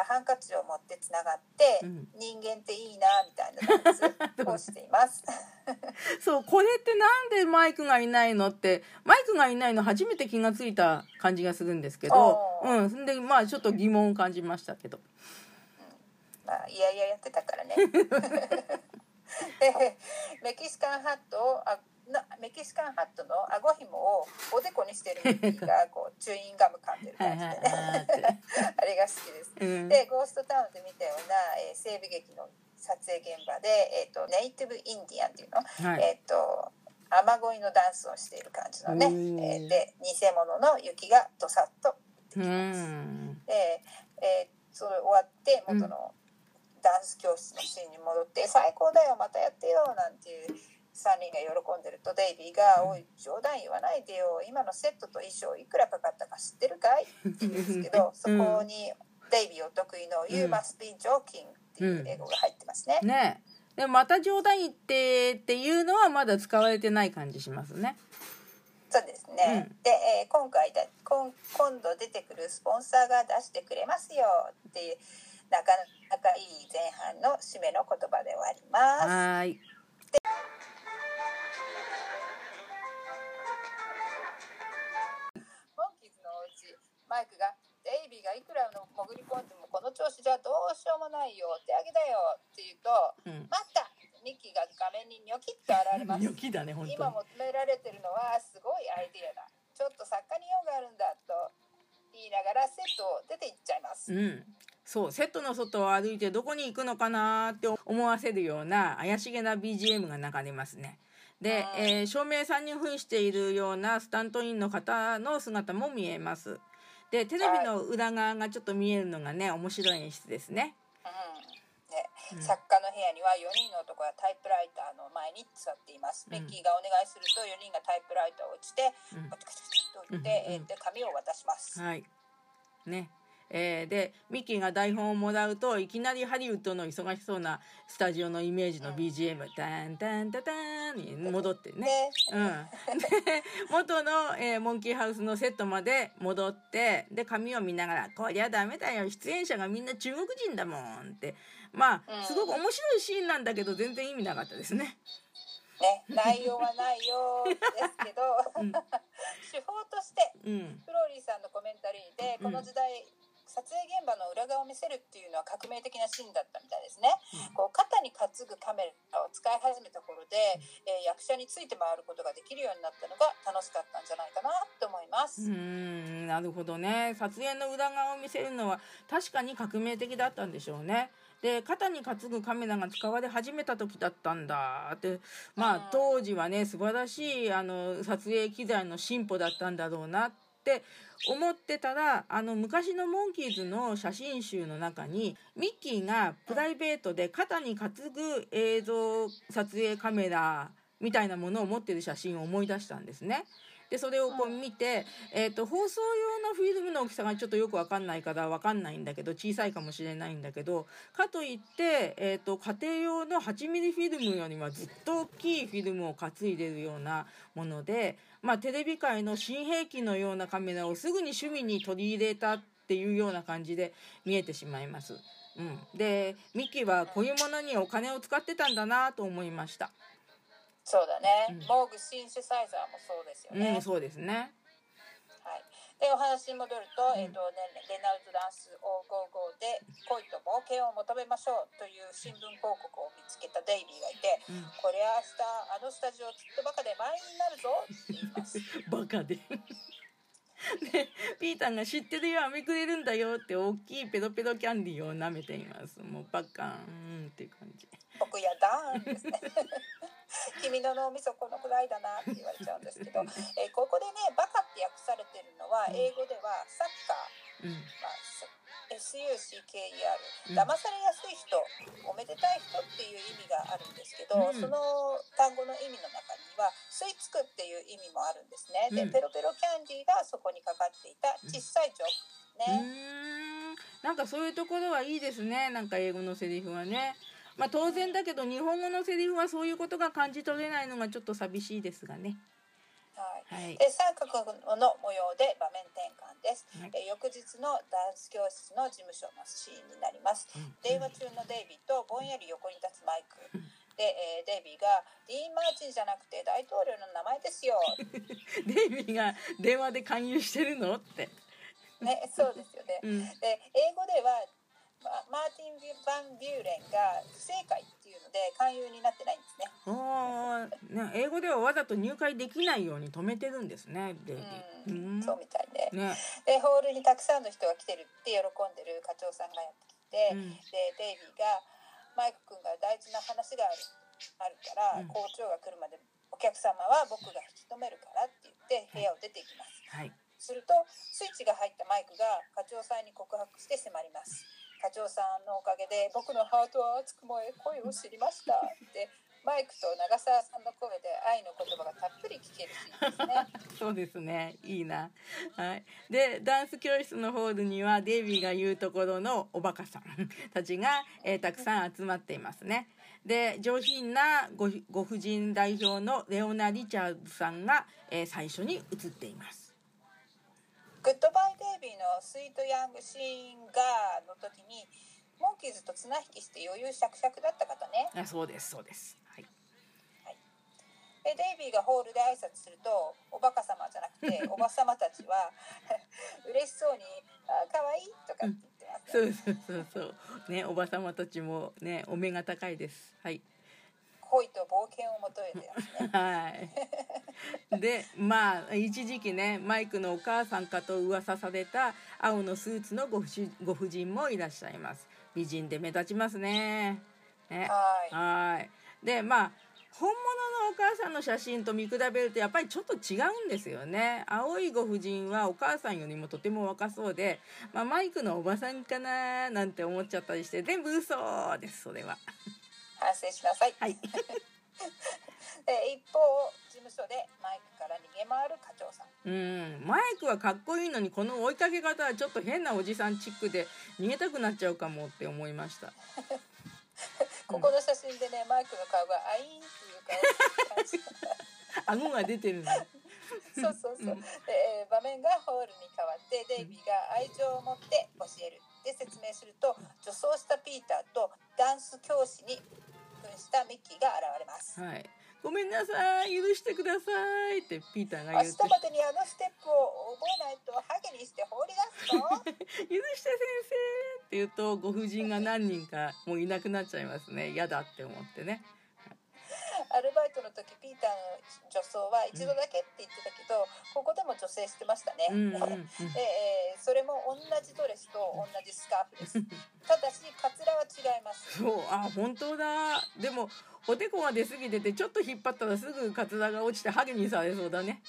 ハンカチを持ってつながって、うん。人間っていいなみたいなを [laughs] しています。[laughs] そうこれってなんでマイクがいないのってマイクがいないの初めて気がついた感じがするんですけどうん。でまあちょっと疑問を感じましたけど。まあいやいややってたからね。で [laughs] メキシカンハットをあなメキシカンハットの顎ひもをおでこにしてるミッキーが [laughs] こうチューインガム噛んでるはい感じでね [laughs] あれが好きです。て、うん、でゴーストタウンで見たような、えー西部劇の撮影現場で、えー、とネイティブインディアンっていうの、はい。えっ、と雨乞いのダンスをしている感じのね、えーで偽物の雪がどさっとうできます。ん。で、えーそれ終わって元のダンス教室のシーンに戻って「最高だよまたやってよ」なんていう3人が喜んでるとデイビーが「おい冗談言わないでよ。今のセットと衣装いくらかかったか知ってるかい?」って言うんですけどそこにデイビーお得意の「You must be joking」っていう英語が入ってますね。ね。でもまた冗談言ってっていうのはまだ使われてない感じしますね。そうですね、うん。で、えー今回だ今今度出てくるスポンサーが出してくれますよ。っていうなかなかいい前半の締めの言葉で終わります。はーいマイクが「デイビーがいくらの潜り込んでもこの調子じゃどうしようもないよ手上げだよ」って言うとうん「待った!」ミッキーが画面にニョキッと現れます。[laughs] ニョキだね本当に。今求められてるのはすごいアイディアだ。ちょっと作家に用があるんだと言いながらセットを出て行っちゃいます、うん。そうセットの外を歩いてどこに行くのかなって思わせるような怪しげな BGM が流れますね。で、あえー照明さんに扮しているようなスタントインの方の姿も見えますでテレビの裏側がちょっと見えるのがね面白い演出ですね。うん。作家の部屋には4人の男がタイプライターの前に座っています、うん。ミッキーがお願いすると4人がタイプライターを打ちてうん。カチカチカチと打って、うん。えーで紙を渡します、はい。ね。えーでミッキーが台本をもらうといきなりハリウッドの忙しそうなスタジオのイメージの BGM「タンタンタタン」に戻ってね。でうん、で元の、えーモンキーハウスのセットまで戻ってで紙を見ながら「こりゃダメだよ出演者がみんな中国人だもん」って。まうん。あすごく面白いシーンなんだけど全然意味なかったですね。ね、内容はないようですけど、うん。手法としてうん。フローリーさんのコメンタリーでうん。この時代、撮影現場の裏側を見せるっていうのは革命的なシーンだったみたいですね、うん。こう肩に担ぐカメラを使い始めた頃で、えー役者について回ることができるようになったのが楽しかったんじゃないかなと思います、うーんなるほどね。撮影の裏側を見せるのは確かに革命的だったんでしょうね。で肩に担ぐカメラが使われ始めた時だったんだって。まうん。あ当時はね素晴らしいあの撮影機材の進歩だったんだろうなって思ってたらあの昔のモンキーズの写真集の中にミッキーがプライベートで肩に担ぐ映像撮影カメラみたいなものを持ってる写真を思い出したんですね。でそれをこう見て、えー、と放送用のフィルムの大きさがちょっとよく分かんないから分かんないんだけど小さいかもしれないんだけどかといって、えー、と家庭用の8ミリフィルムよりはずっと大きいフィルムを担いでるようなもので、まあ、テレビ界の新兵器のようなカメラをすぐに趣味に取り入れたっていうような感じで見えてしまいます。うん、でミッキーはこういうものにお金を使ってたんだなと思いました。そうだね、うん。モーグシンセサイザーもそうですよね、うん、そうですね。はい、でお話に戻ると,、えーとね、レナルド・ダンス555で恋と冒険を求めましょうという新聞広告を見つけたデイビーがいて、うん。こりゃ明日あのスタジオきっとバカで満員になるぞって言います。[laughs] バカで。でピーターが「知ってるよ飴くれるんだよ」って大きいペロペロキャンディーを舐めています。もうバカーンっていう感じ僕やだーんですね君の脳みそこのくらいだなって言われちゃうんですけど、えーここでねバカって訳されてるのは英語ではサッカー、うん。まあ、SUCKER うん。騙されやすい人おめでたい人っていう意味があるんですけど、うん。その単語の意味の中には吸い付くっていう意味もあるんですね、うん。でペロペロキャンディーがそこにかかっていた小さいジョークうね、ーん。なんかそういうところはいいですね。なんか英語のセリフはねまあ当然だけど日本語のセリフはそういうことが感じ取れないのがちょっと寂しいですがね。はい。はい。で三角の模様で場面転換です、はい。えー翌日のダンス教室の事務所のシーンになります、うん。電話中のデイビーとぼんやり横に立つマイク。で、えーデイビーが「ディーン・マーチンじゃなくて大統領の名前ですよ」[laughs] デイビーが電話で勧誘してるの？って。ねそうですよね、うん。で英語ではまマーティン・バン・ビューレンが不正解っていうので勧誘になってないんですね。ね英語ではわざと入会できないように止めてるんですねデイビー。うん、そうみたいで、ね。でホールにたくさんの人が来てるって喜んでる課長さんがやってきて、うん。でデイビーが「マイク君が大事な話があるあるから、うん。校長が来るまでお客様は僕が引き止めるから」って言って部屋を出ていきます。はい。するとスイッチが入ったマイクが課長さんに告白して迫ります課長さんのおかげで僕のハートは熱く燃え恋を知りました。ってマイクと長澤さんの声で愛の言葉がたっぷり聞けるシーンですね。[laughs] そうですね。いいな。はい。でダンス教室のホールにはデイビーが言うところのおバカさん [laughs] たちが、えーたくさん集まっていますね。で上品なごご婦人代表のレオナ・リチャーズさんが、えー最初に映っています。グッドバイデイビーの Sweet Young Thing の時にモンキーズと綱引きして余裕しゃくしゃくだった方ね。あそうですそうです。はい。でデイビーがホールで挨拶するとおバカ様じゃなくて [laughs] おば様たちは [laughs] 嬉しそうに「あ可愛いとかって言ってます。ね、そうそうそうそう。ねおばさまたちもねお目が高いです。はい恋と冒険を求めてますねはい。[laughs] でまあ一時期ねマイクのお母さんかと噂された青のスーツのご婦人ご婦人もいらっしゃいます。美人で目立ちますね。ね。はいはい。でまあ本物のお母さんの写真と見比べるとやっぱりちょっと違うんですよね。青いご婦人はお母さんよりもとても若そうで、まあ、マイクのおばさんかななんて思っちゃったりして全部嘘ですそれは。反省しなさい、はい。で [laughs] 一方事務所でマイクから逃げ回る課長さんうん、マイクはかっこいいのにこの追いかけ方はちょっと変なおじさんチックで逃げたくなっちゃうかもって思いました。[laughs] ここの写真でねマイクの顔がアイーンっていう顔顎が出てるの。[laughs] そうそうそう。で、えー場面がホールに変わってデイビーが愛情を持って教えるで説明すると女装したピーターとダンス教師に扮したミッキーが現れます。はい。ごめんなさい、許してくださいってピーターが明言って。日までにあのステップを覚えないとハゲにして放り出すぞ。[laughs] 許して先生って言うとご婦人が何人かもういなくなっちゃいますね。嫌だって思ってね。アルバイトの時ピーターの女装は一度だけって言ってたけど、ここでも女性してましたね。うんうんうん。で、えーそれも同じドレスと同じスカーフです。[laughs] ただしカツラは違います。そう、あ、本当だ。でもおでこが出過ぎててちょっと引っ張ったらすぐカツラが落ちてハゲにされそうだね。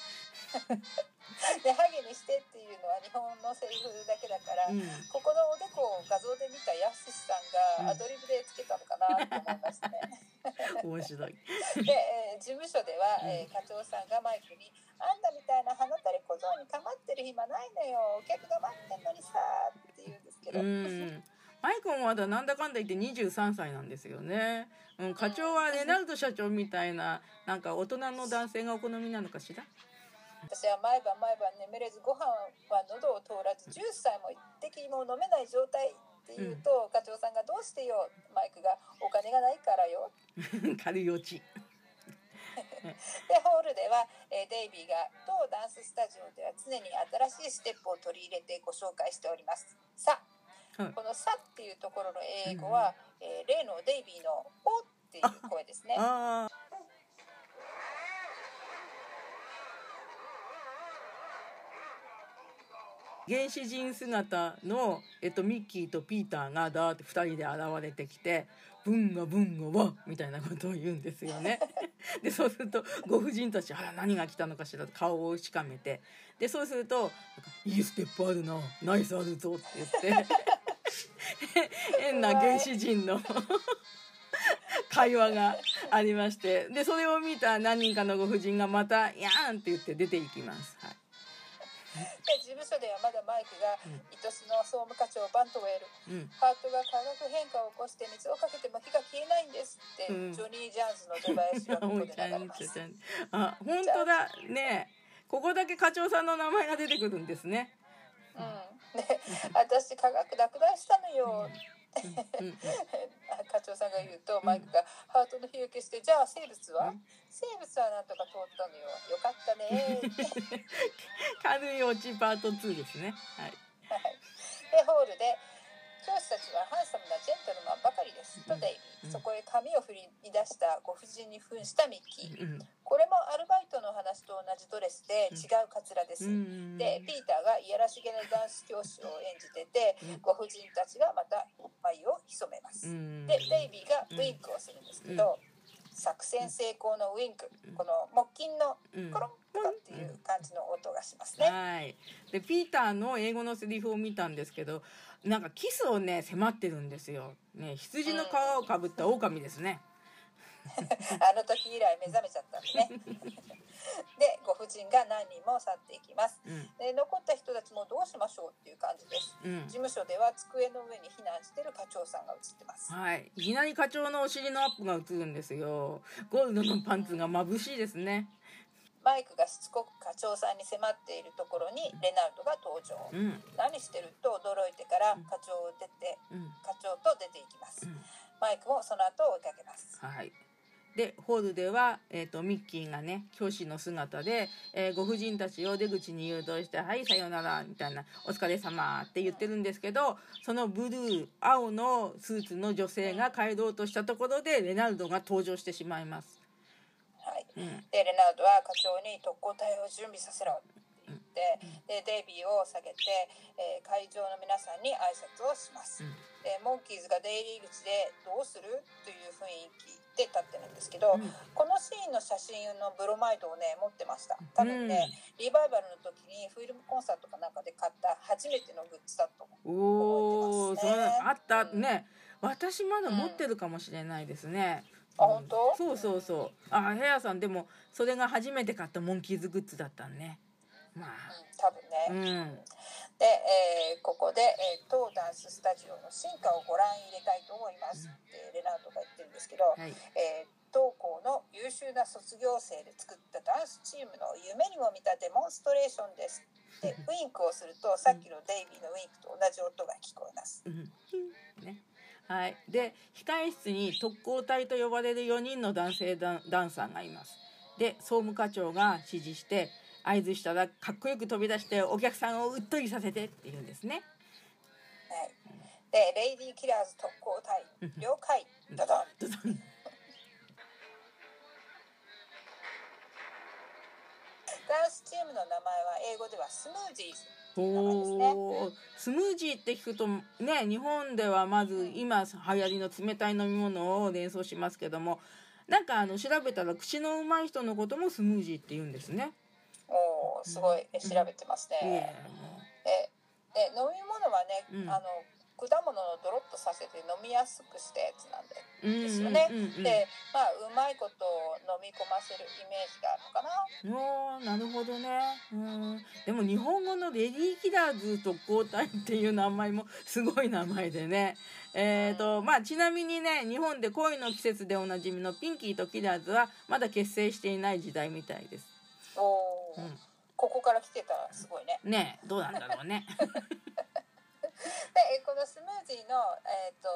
[laughs] でハゲにしてっていうのは日本のセリフだけだから、うん。ここのおでこを画像で見たやすしさんがアドリブでつけたのかなと思いますね。[laughs] 面白い。[laughs] で、えー事務所では、えー課長さんがマイクに「あんたみたいな鼻垂れ小僧に構ってる暇ないのよお客が待ってんのにさ」って言うんですけど、うん。マイクもまだなんだかんだ言って23歳なんですよね。うん、課長はレナルド社長みたいななんか大人の男性がお好みなのかしら？私は毎晩毎晩眠れずご飯は喉を通らず10歳も一滴も飲めない状態って言うと、課長さんが「どうしてよ」マイクが「お金がないからよ」軽い落ち。[laughs] でホールでは、えーデイビーが当ダンススタジオでは常に新しいステップを取り入れてご紹介しております。さこの「さ」っていうところの英語は、えー例のデイビーの「お」っていう声ですねああ原始人姿の、えっと、ミッキーとピーターがだーって2人で現れてきて「ブンガブンガワ」みたいなことを言うんですよね。[laughs] でそうするとご婦人たち「あら何が来たのかしら」と顔をしかめてでそうすると「いいステップあるなナイスあるぞ」って言って [laughs] 変な原始人の [laughs] 会話がありましてでそれを見た何人かのご婦人がまた「やん」って言って出ていきます。はい [laughs] で事務所ではまだマイクが愛しの総務課長バントウェルうん。ハートが化学変化を起こして水をかけても火が消えないんですって、うん。ジョニー・ジャーンズの出囃子がここで流れます。[laughs] あ本当だ。ねここだけ課長さんの名前が出てくるんですね。うん、で私科学落第したのよ、うんうん課長さんが言うとマイクがハートの火を消してじゃあ生物は、うん生物はなんとか通ったのよ。よかったね [laughs] 軽い落ちパート2ですね。はい。でホールで教師たちはハンサムなジェントルマンばかりです。とデイビー、うん。そこへ髪を振り出したご婦人に扮したミッキー、うん。これもアルバイトの話と同じドレスで違うカツラです、うんでピーターがいやらしげなダンス教師を演じてて、うん。ご婦人たちがまた眉を潜めます、うん。でデイビーがウインクをするんですけど、作戦成功のウインクこの木琴のうん。コロンっていう感じの音がしますね、はい。でピーターの英語のセリフを見たんですけど、なんかキスをね迫ってるんですよ。ね羊の皮をかぶった狼ですね。[laughs] あの時以来目覚めちゃったん [laughs] でねでご婦人が何人も去っていきますうんで残った人たちもどうしましょうっていう感じですうん事。務所では机の上に避難してる課長さんが映ってますはい。いきなり課長のお尻のアップが映るんですよ。ゴールドのパンツが眩しいですね。マイクがしつこく課長さんに迫っているところにレナルドが登場。うん。何してると驚いてから課長を出てうん。課長と出ていきます。うん。マイクもその後追いかけます。はい。でホールでは、えー、とミッキーがね教師の姿で、えーご婦人たちを出口に誘導して「はいさようなら」みたいな「お疲れ様って言ってるんですけどそのブルー青のスーツの女性が帰ろうとしたところでレナルドが登場してしまいます。でレナルドは課長に特攻隊を準備させろって言ってでデイビーを下げて、えー会場の皆さんに挨拶をします、うん。でモンキーズが出入り口で「どうする?」という雰囲気で立ってるんですけど、うん。このシーンの写真のブロマイドをね持ってました。多分ね、リバイバルの時にフィルムコンサートかなんかで買った初めてのグッズだと思う。おお、そ覚えてますね。れあった。ね。私まだ持ってるかもしれないですね。あ本当？そうそうそう。あ、ヘアさんでもそれが初めて買ったモンキーズグッズだったんね。まあ、うん多分ね、うん。で、えーここで、えー当ダンススタジオの進化をご覧入れたいと思いますってレナードが言ってるんですけど、はい。えー当校の優秀な卒業生で作ったダンスチームの夢にも見たデモンストレーションですで [laughs] ウインクをするとさっきのデイビーのウインクと同じ音が聞こえますうん。ね。はい。で、控え室に特攻隊と呼ばれる4人の男性ダンダンサーがいます。で、総務課長が指示して、合図したらかっこよく飛び出してお客さんをうっとりさせてって言うんですね。はいでレイディーキラーズ特攻隊了解ドドンダンスチームの名前は英語ではスムージーズ名おースムージーって聞くとね日本ではまず今流行りの冷たい飲み物を連想しますけどもなんかあの調べたら口のうまい人のこともスムージーって言うんですね。おーすごいえ調べてますね、いええで飲み物はね、うん。あの果物のドロッとさせて飲みやすくしたやつなんですよね。うんうんうん。でまあうまいこと飲み込ませるイメージがあるのかな。おーなるほどね。うん。でも日本語のレディーキラーズ特攻隊っていう名前もすごい名前でね。えーとまあ、ちなみにね日本で恋の季節でおなじみのピンキーとキラーズはまだ結成していない時代みたいです、おー。うん、ここから来てたらすごいね。ねえどうなんだろうね [laughs] [laughs] でえこのスムージーの、えー、と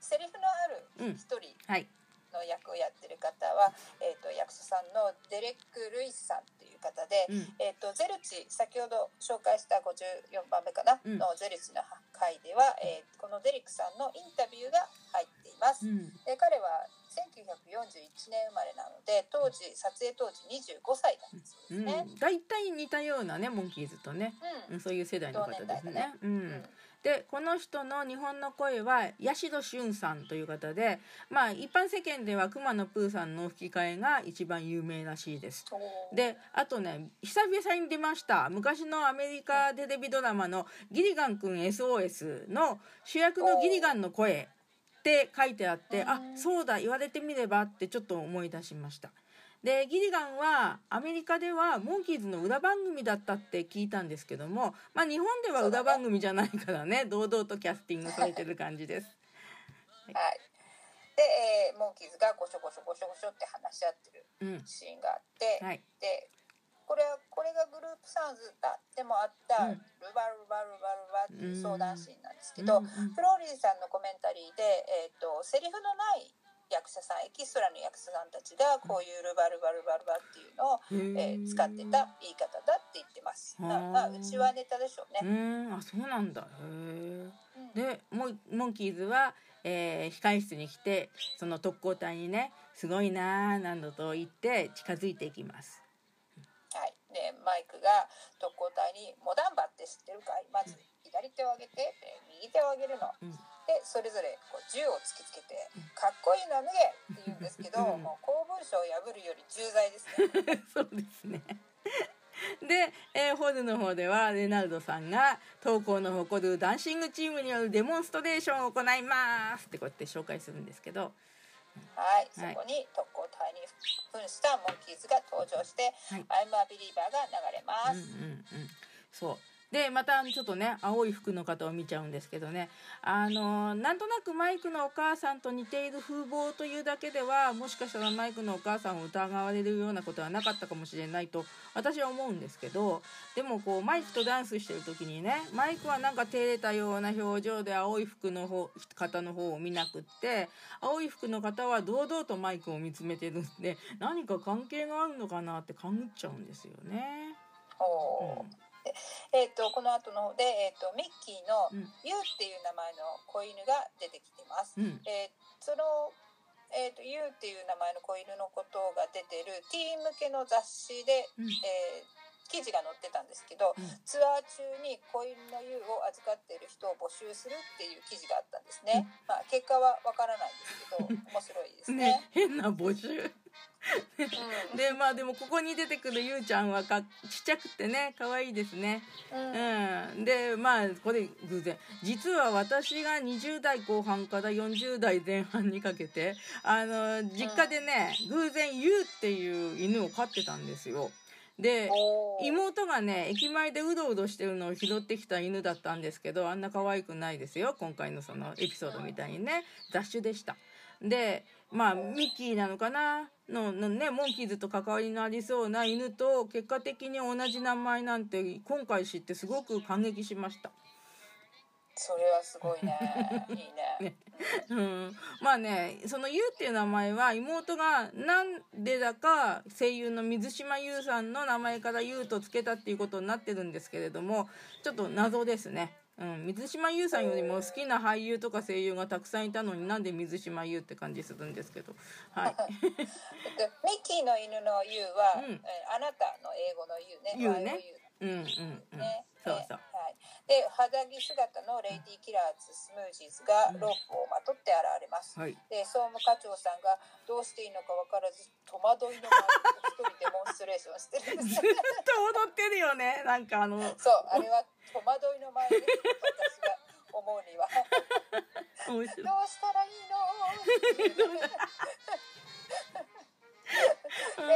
セリフのある一人、はい。の役をやってる方は、えー、と役者さんのデレック・ルイスさんっていう方で、うん。えー、とゼルチ先ほど紹介した54番目かな、うん。のゼルチの回では、えーこのデレックさんのインタビューが入っています。うん。で彼は1941年生まれなので当時撮影当時25歳だったそううですね。ん、大体似たようなねモンキーズとね、うん。うん、そういう世代の方ですね。ね。ううん。ん、でこの人の日本の声は八代俊さんという方でまあ一般世間では熊野プーさんの吹き替えが一番有名らしいです。であとね久々に出ました昔のアメリカテレビドラマの「ギリガンくん SOS」の主役のギリガンの声って書いてあってあそうだ言われてみればってちょっと思い出しました。でギリガンはアメリカではモンキーズの裏番組だったって聞いたんですけども、まあ、日本では裏番組じゃないからね堂々とキャスティングされてる感じです。はい。で、えーモンキーズがゴショゴショゴショゴショって話し合ってるうんシーンがあって、はいでこれはこれがグループサウンズだでもあったうんルバルバルバルバっていう相談シーンなんですけど、フローリーさんのコメンタリーで、えー、とセリフのない役者さんエキストラの役者さんたちがこういうルバルバルバルバっていうのを、えー使ってた言い方だって言ってます。まあ、まあ、うちはネタでしょううね。あそうなんだへえ。うんでモンモンキーズは、えー控室に来てその特攻隊にね「すごいな」などと言って近づいていきます。はい、でマイクが特攻隊に「モダンバって知ってるかい?」まず左手を上げてで右手を上げるの。うんでそれぞれこう銃を突きつけて「かっこいいのは脱げ!」って言うんですけど、う [laughs] んもう公文書を破るより重罪ですね。[laughs] そうですね。で、えーホルの方ではレナルドさんが東校の誇るダンシングチームによるデモンストレーションを行いますってこうやって紹介するんですけど、はい、そはい。こに特攻隊に扮したモンキーズが登場して「はい。I'm a believer」が流れます。うんうんうん、そうでまたちょっとね青い服の方を見ちゃうんですけどね。あのなんとなくマイクのお母さんと似ている風貌というだけではもしかしたらマイクのお母さんを疑われるようなことはなかったかもしれないと私は思うんですけど。でもこうマイクとダンスしてる時にねマイクはなんか照れたような表情で青い服の方方の方を見なくって青い服の方は堂々とマイクを見つめてるんで何か関係があるのかなって勘ぐっちゃうんですよね。う。ん。で [laughs] えー、とこの後の方で、えー、とミッキーのうんユウっていう名前の子犬が出てきてます。うんえーその、えー、とユウっていう名前の子犬のことが出てるティーン向けの雑誌で、うんえー記事が載ってたんですけど、うんツアー中に子犬のユウを預かっている人を募集するっていう記事があったんですね。まあ、結果はわからないんですけど面白いですね [laughs] ね。変な募集うんでまあでもここに出てくるゆうちゃんはかちっちゃくてね可愛いですね。うん。うん。でまあこれ偶然。実は私が20代後半から40代前半にかけてあの実家でね偶然ゆうっていう犬を飼ってたんですよ。で妹がね駅前でうどうどしてるのを拾ってきた犬だったんですけどあんな可愛くないですよ。今回のそのエピソードみたいにね雑種でしたでまあミッキーなのかな？ののねモンキーズと関わりのありそうな犬と結果的に同じ名前なんて今回知ってすごく感激しました。それはすごいね。[laughs] いいね。うん、まあねその「ゆう」っていう名前は妹がなんでだか声優の水島優さんの名前から「ゆう」とつけたっていうことになってるんですけれどもちょっと謎ですね。うん、水島優さんよりも好きな俳優とか声優がたくさんいたのになんで水島優って感じするんですけど。はい。えっとミッキーの犬の U は、うん。えーあなたの英語の U ね。U ねうんうんうん。ね。そうそう。はい。で肌着姿のレイディーキラーズスムージーズがロープをまとって現れます。はい。で総務課長さんがどうしていいのか分からず戸惑いの前で一人デモンストレーションしてるんです。ずっと踊ってるよね。なんかあのそうあれは戸惑いの前です私が思うには。どうしたらいいの？[laughs] で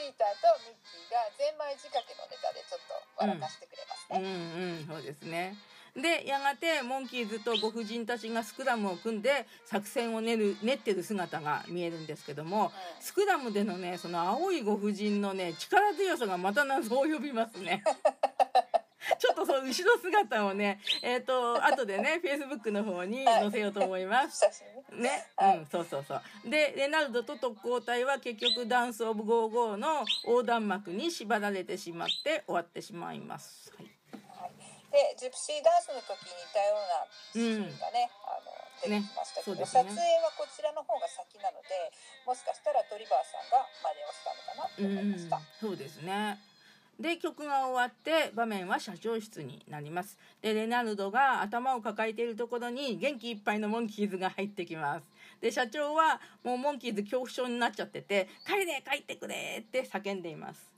ピーターとミッキーがゼンマイ仕掛けのネタでちょっと笑かしてくれますうんね。うんそうですね。でやがてモンキーズとご婦人たちがスクラムを組んで作戦を練る練ってる姿が見えるんですけどもスクラムでのねその青いご婦人のね力強さがまた謎を呼びますね [laughs] [laughs] ちょっとその後ろ姿をねえっ、と後でねフェイスブックの方に載せようと思います。ねうん、そうそうそう。で、レナルドと特攻隊は結局ダンスオブゴーゴーの横断幕に縛られてしまって終わってしまいます。はい。はい、でジプシーダンスの時に似たようなシーンがね、あの出てきましたけど、ねそうですね撮影はこちらの方が先なのでもしかしたらトリバーさんが真似をしたのかなと思いました。うん、そうですね。で曲が終わって場面は社長室になります。でレナルドが頭を抱えているところに元気いっぱいのモンキーズが入ってきます。で社長はもうモンキーズ恐怖症になっちゃってて「帰れ帰ってくれ!」って叫んでいます。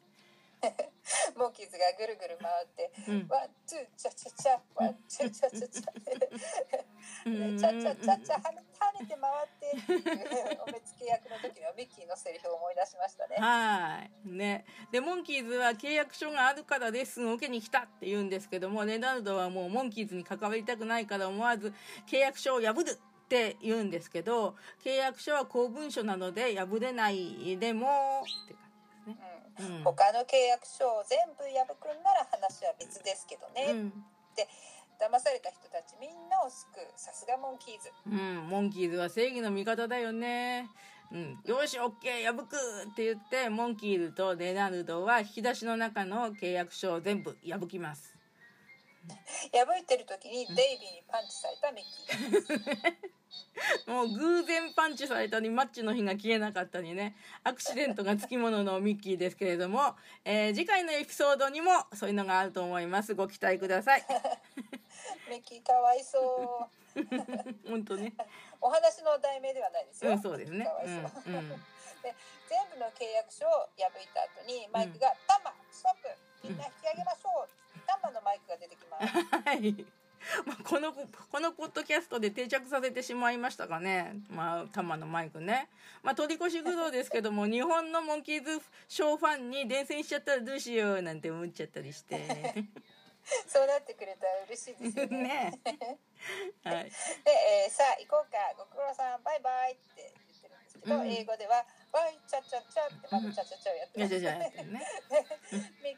[laughs] モンキーズがぐるぐる回って、うん。 one two cha cha cha one two cha cha cha。うん。[laughs] チャチャチャチャ跳ねて回ってっていうお目付け役の時のミッキーのセリフを思い出しましたね。はい。ね。で、モンキーズは契約書があるからレッスンを受けに来たって言うんですけども、レナルドはもうモンキーズに関わりたくないから思わず契約書を破るって言うんですけど、契約書は公文書なので破れないでも、って感じですね。うんうん他の契約書を全部破くんなら話は別ですけどね、うん。で騙された人たちみんなを救うさすがモンキーズうん、モンキーズは正義の味方だよね。うん、よし、オッケー、破くって言って、モンキーズとレナルドは引き出しの中の契約書を全部破きます。[laughs] 破いてる時にデイビーにパンチされたミッキー [laughs] [laughs] もう偶然パンチされたりマッチの火が消えなかったりね。アクシデントがつきもののミッキーですけれども、えー次回のエピソードにもそういうのがあると思います。ご期待ください。[laughs] ミッキーかわいそう。[laughs] 本当ね。お話の題名ではないですよ、うんそうですね。かわいそう、うんうん。で全部の契約書を破いた後にマイクが「タマストップみんな引き上げましょう」タマのマイクが出てきます。はい [laughs] まあ、このこのポッドキャストで定着させてしまいましたかね、まあ、タマのマイクね、まあ、取り越し苦労ですけども [laughs] 日本のモンキーズショーファンに伝染しちゃったらどうしようなんて思っちゃったりして。[laughs] そうなってくれたら嬉しいですよね。ねはい。で、えーさあ行こうか。ご苦労さんバイバイって言ってるんですけど、うん。英語では「バイチャチャチャ」ってまだチャチャチャをやってます。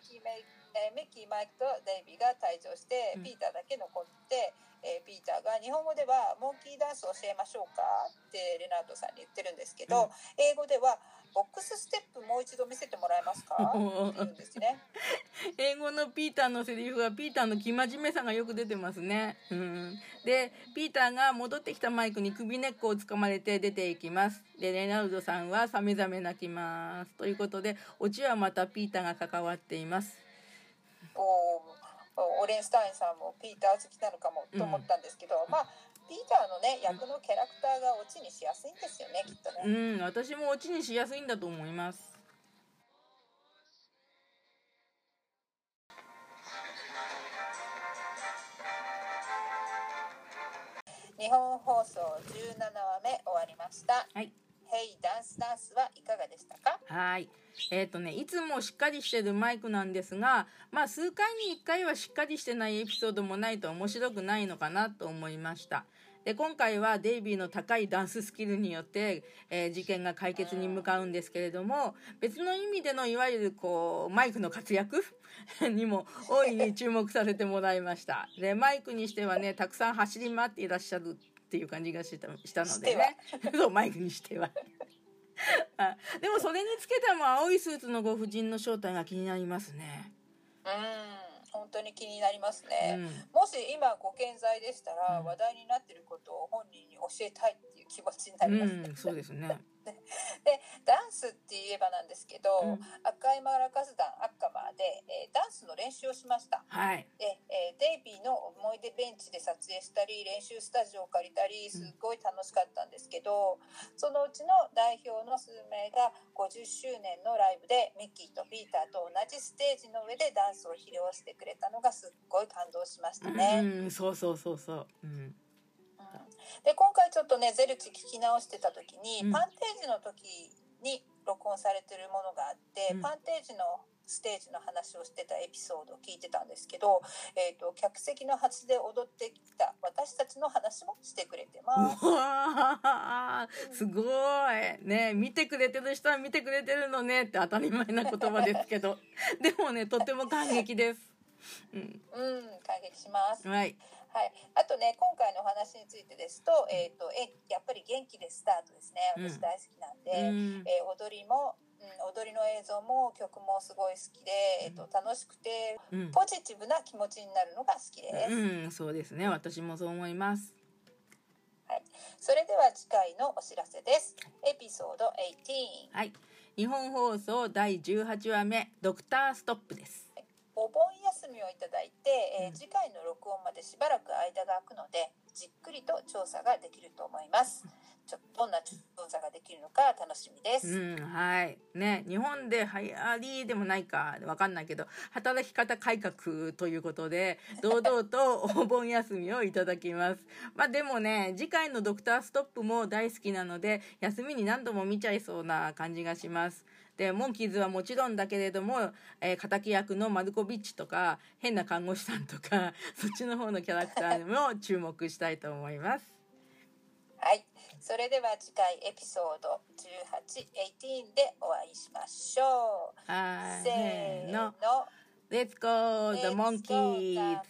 キーメイえーミッキーマイクとデイビーが退場して、うんピーターだけ残って、えーピーターが日本語ではモンキーダンスを教えましょうかってレナードさんに言ってるんですけど、うん英語ではボックスステップもう一度見せてもらえますか？って言うんですね。英語のピーターのセリフはピーターの生真面目さがよく出てますね。うん、でピーターが戻ってきたマイクに首根っこをつかまれて出ていきます。でレナルドさんはさめざめ泣きます。ということでオチはまたピーターが関わっています。おーオレンスタインさんもピーター好きなのかもと思ったんですけど、まあピーターのね役のキャラクターがオチにしやすいんですよねきっとね。うん私もオチにしやすいんだと思います。日本放送17話目終わりました。はい。ヘイダンスダンスはいかがでしたか？はい。えっ、とね、いつもしっかりしてるマイクなんですが、まあ数回に1回はしっかりしてないエピソードもないと面白くないのかなと思いました。で、今回はデイビーの高いダンススキルによって、えー事件が解決に向かうんですけれども、別の意味でのいわゆるこう、マイクの活躍？[laughs] にも大いに注目させてもらいました。で、マイクにしてはね、たくさん走り回っていらっしゃるっていう感じがしたしたのでね。[laughs] そう、マイクにしては。[laughs] あでもそれにつけても青いスーツのご婦人の正体が気になりますね。うん本当に気になりますね、うんもし今ご健在でしたら、うん話題になってることを本人に教えたいっていう気持ちになりますね、うん、そうですね。でダンスって言えばなんですけど、うん赤いマラカス団アッカマーで、えーダンスの練習をしましたはい。で、えーデイビーの思い出ベンチで撮影したり練習スタジオを借りたりすっごい楽しかったんですけど、そのうちの代表の数名が50周年のライブでミッキーとピーターと同じステージの上でダンスを披露してくれたのがすっごい感動しましたね。うん、そうそうそうそう。うん。うんで今回ちょっとねゼルチ聞き直してた時に、うん。パンテージの時に録音されてるものがあって、うん。パンテージのステージの話をしてたエピソードを聞いてたんですけど、えー、と客席の端で踊ってきた私たちの話もしてくれてます。うわー。すごい。ね見てくれてる人は見てくれてるのねって当たり前な言葉ですけど。[laughs] でもねとても感激です。うん。うん感激します。はいはい、あとね今回のお話についてですと,、えーとえやっぱり元気でスタートですね。うん。私大好きなんで、うん。えー踊りも、うん、踊りの映像も曲もすごい好きで、えー、と楽しくてうん。ポジティブな気持ちになるのが好きです、うんそうですね。私もそう思います。はい、それでは次回のお知らせです。エピソード18はい。日本放送第18話目ドクターストップですお盆休みをいただいて、えーうん。次回の録音までしばらく間が空くのでじっくりと調査ができると思います。ちょどんな調査ができるのか楽しみです、うんはい。ね日本で流行りでもないかわかんないけど働き方改革ということで堂々とお盆休みをいただきます。[laughs] まあでもね次回の「ドクターストップ」も大好きなので休みに何度も見ちゃいそうな感じがしますでモンキーズはもちろんだけれども、えー敵役のマルコビッチとか変な看護師さんとか [laughs] そっちの方のキャラクターにも注目したいと思いますはい、それでは次回エピソード18、18でお会いしましょう。はいせーのの。Let's go the monkeys!